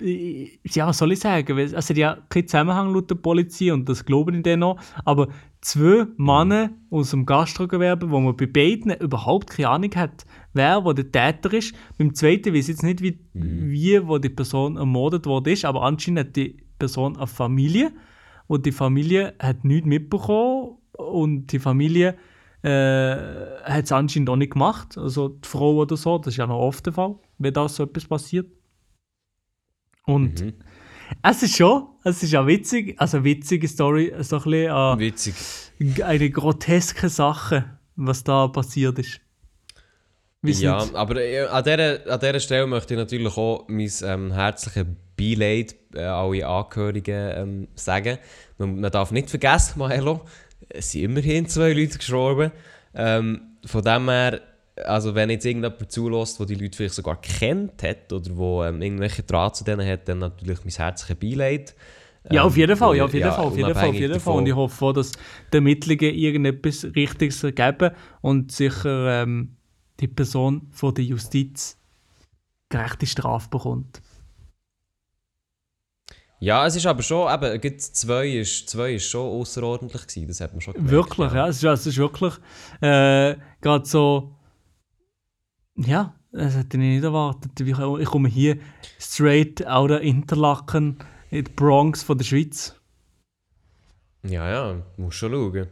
ja, was soll ich sagen? Es hat ja keinen Zusammenhang laut der Polizei und das glauben ich dann noch. Aber zwei Männer aus dem Gastrogewerbe, wo man bei beiden überhaupt keine Ahnung hat, wer wo der Täter ist. Beim zweiten weiß ich jetzt nicht, wie, wie wo die Person ermordet worden ist, aber anscheinend hat die Person eine Familie und die Familie hat nichts mitbekommen und die Familie äh, hat es anscheinend auch nicht gemacht. Also die Frau oder so, das ist ja noch oft der Fall, wenn da so etwas passiert. Und Mhm. es ist schon, es ist ja witzig, also eine witzige Story, so ein bisschen Witzig. äh, eine groteske Sache, was da passiert ist. Weiss Ja, nicht. aber äh, an dieser, an dieser Stelle möchte ich natürlich auch mein ähm, herzliches Beileid äh, alle Angehörigen ähm, sagen. Man, man darf nicht vergessen, Maelo, es sind immerhin zwei Leute gestorben. Ähm, von dem her, also wenn jetzt irgendjemand zulässt, der die Leute vielleicht sogar kennt hat oder wo ähm, irgendwelche Draht zu denen hat, dann natürlich mein herzliches Beileid. Ja, auf jeden Ähm, Fall, ja, auf jeden Fall, auf jeden Fall, auf jeden Fall. Und ich hoffe auch, dass die Ermittlungen irgendetwas Richtiges ergeben und sicher ähm, die Person von der Justiz gerechte Strafe bekommt. Ja, es ist aber schon, eben, zwei ist, zwei ist schon außerordentlich gewesen, das hat man schon gemerkt. Wirklich, ja. Es ist, es ist wirklich äh, gerade so. Ja, das hätte ich nicht erwartet. Ich, ich komme hier straight out of Interlaken in die Bronx von der Schweiz. Ja, ja, musst schon schauen.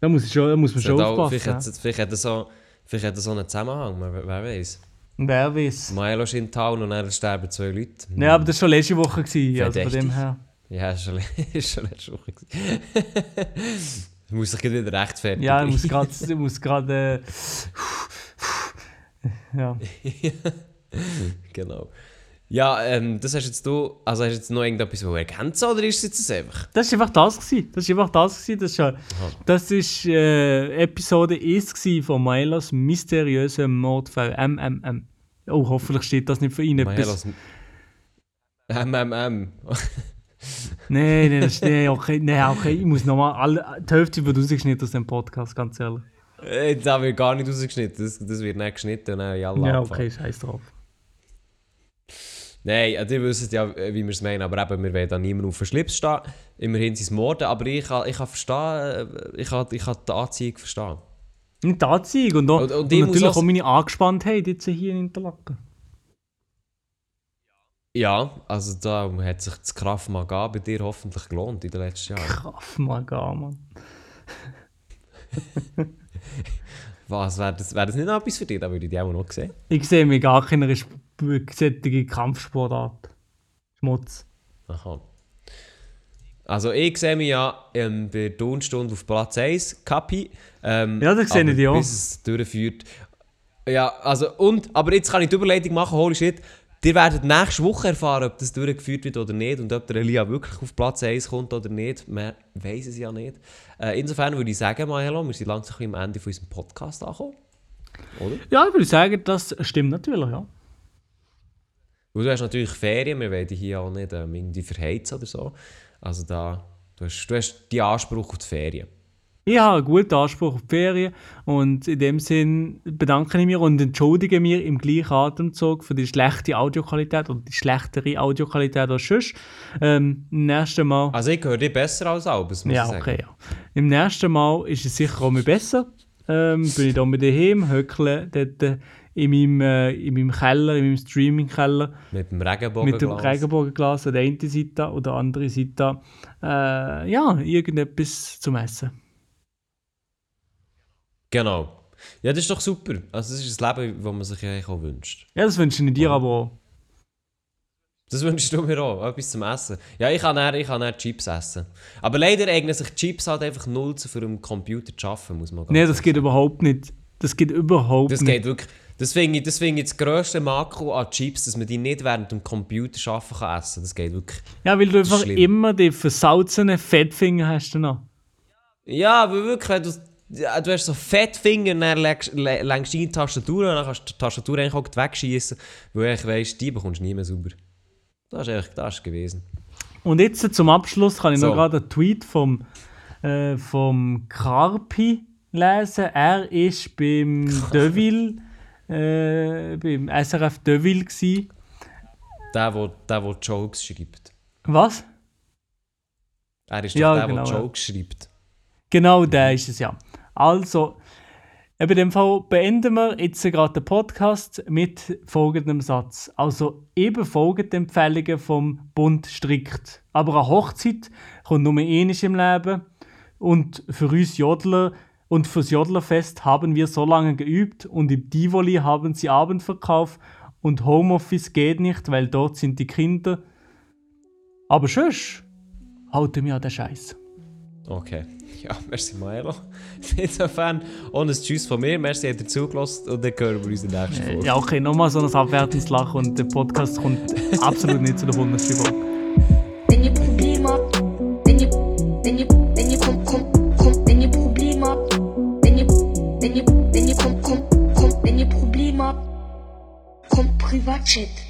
Da muss, ich schon, da muss man schon hat auch- aufpassen. Vielleicht ja. hat, vielleicht hat er so, vielleicht hat er so einen Zusammenhang, wer, wer weiß. Wer weiß. Milo ist in Town und dann sterben zwei Leute. Ja, aber das war schon letzte Woche, gewesen, also von dem her. Ja, schon, ist schon letzte Woche. muss gleich wieder rechtfertigen. Ja, ich muss gerade. ich muss gerade. Äh, ja. genau. Ja, ähm, das hast jetzt du, also hast jetzt noch irgendetwas ergänzen oder ist es jetzt das einfach? Das war einfach das. Gewesen. Das war einfach das. Gewesen. Das war das ist, äh, Episode 1 gewesen von Milos mysteriöser Mordfall. MMM. Oh, hoffentlich steht das nicht für ihn etwas. MMM. Nein, nein, das ist, nee, okay, nee, okay. Ich muss nochmal. alle- Die Hälfte wird rausgeschnitten aus dem Podcast, ganz ehrlich. Äh, Das wird gar nicht rausgeschnitten, das, das wird nicht geschnitten und dann jalla Ja, okay, scheiß drauf. Nein, äh, ihr wisst ja, äh, wie wir es meinen, aber eben, wir wollen da niemand auf den Schlips stehen. Immerhin sind es Morden, aber ich kann, ich kann verstehen, äh, ich kann, ich kann die Anziehung verstehen. Und die Anziehung und, auch, Und- und, und natürlich auch- meine Angespanntheit jetzt hier in Interlaken. Ja, also da hat sich das Kraft Maga bei dir hoffentlich gelohnt in den letzten Jahren. Kraft Mann. Was, wäre das, wär das nicht noch etwas für dich? Da würde ich dich auch noch sehen. Ich sehe mich gar keiner sp- solche Kampfsportart. Schmutz. Aha. Also ich sehe mich ja ähm, bei der Tonstunde auf Platz 1, Kapi. Ähm, Ja, das sehe ich dich auch. Bis es durchführt. Ja, also und, aber jetzt kann ich die Überleitung machen, holy shit. Ihr werdet nächste Woche erfahren, ob das durchgeführt wird oder nicht und ob der Elia wirklich auf Platz 1 kommt oder nicht. Man weiß es ja nicht. Äh, insofern würde ich sagen, Maelo, wir sind langsam am Ende von unserem Podcast angekommen. Oder? Ja, ich würde sagen, das stimmt natürlich, ja. Du hast natürlich Ferien, wir dich hier auch nicht ähm, irgendwie verheizen oder so. Also da, du hast, du hast die Anspruch auf die Ferien. Ich habe einen guten Anspruch auf die Ferien und in dem Sinn bedanke ich mich und entschuldige mich im gleichen Atemzug für die schlechte Audioqualität oder die schlechtere Audioqualität als sonst. Ähm, im nächsten Mal... Also ich höre dich besser als Albus, muss ja, ich sagen. okay, ja. Im nächsten Mal ist es sicher auch mal besser. Ähm, bin ich da mit daheim, höckle dort äh, in meinem, äh, in meinem Keller, in meinem Streaming-Keller. Mit dem Regenbogen. mit dem Regenbogenglas an der einen Seite oder der anderen Seite äh, ja, irgendetwas zum Essen. Genau. Ja, das ist doch super. Also das ist das Leben, das man sich eigentlich auch wünscht. Ja, das wünsche ich dir aber auch. Das wünschst du mir auch, etwas zum Essen. Ja, ich kann dann, ich kann dann Chips essen. Aber leider eignen sich Chips halt einfach null zu für einen Computer zu arbeiten, muss man ganz Nein, das geht überhaupt nicht. Das geht überhaupt Das nicht. geht wirklich. Das finde ich, das ich das grösste Makro an Chips, dass man die nicht während dem Computer arbeiten kann essen. Das geht wirklich. Ja, weil du einfach schlimm. immer die versalzenen Fettfinger hast du noch. Ja, aber wirklich, wenn du, ja, du hast so Fettfinger und dann lenkst du die Tastatur und dann kannst du die Tastatur eigentlich auch wegschießen, weil eigentlich weisst, die bekommst du nie mehr sauber. Das ist eigentlich das gewesen. Und jetzt zum Abschluss kann ich So. noch gerade einen Tweet vom, äh, vom Carpi lesen. Er ist beim Deville, äh, beim SRF Deville gsi. Der, der, der, der Jokes schreibt. Was? Er ist doch Ja, der, genau, der. Jokes schreibt. Genau, der ist es ja. Also, in dem Fall beenden wir jetzt gerade den Podcast mit folgendem Satz. Also, eben folgende Empfehlungen vom Bund strikt. Aber eine Hochzeit kommt nur einmal im Leben. Und für uns Jodler und fürs Jodlerfest haben wir so lange geübt und im Tivoli haben sie Abendverkauf und Homeoffice geht nicht, weil dort sind die Kinder. Aber sonst halten wir an den Scheiß. Okay. Ja, merci Maelo. Insofern, ohne Tschüss von mir. Merci, habt ihr zugelassen und dann hören wir uns in der nächsten äh, Folge. Ja, okay, nochmal so ein abwertendes Lachen und der Podcast kommt absolut nicht zu der Bundesliga. Wenn ihr Probleme habt, wenn ihr, wenn ihr, wenn ihr, kommt, kommt, kommt, wenn ihr Probleme habt, wenn ihr, wenn ihr, wenn ihr, kommt, kommt, kommt, wenn ihr Probleme habt, kommt Privatchat.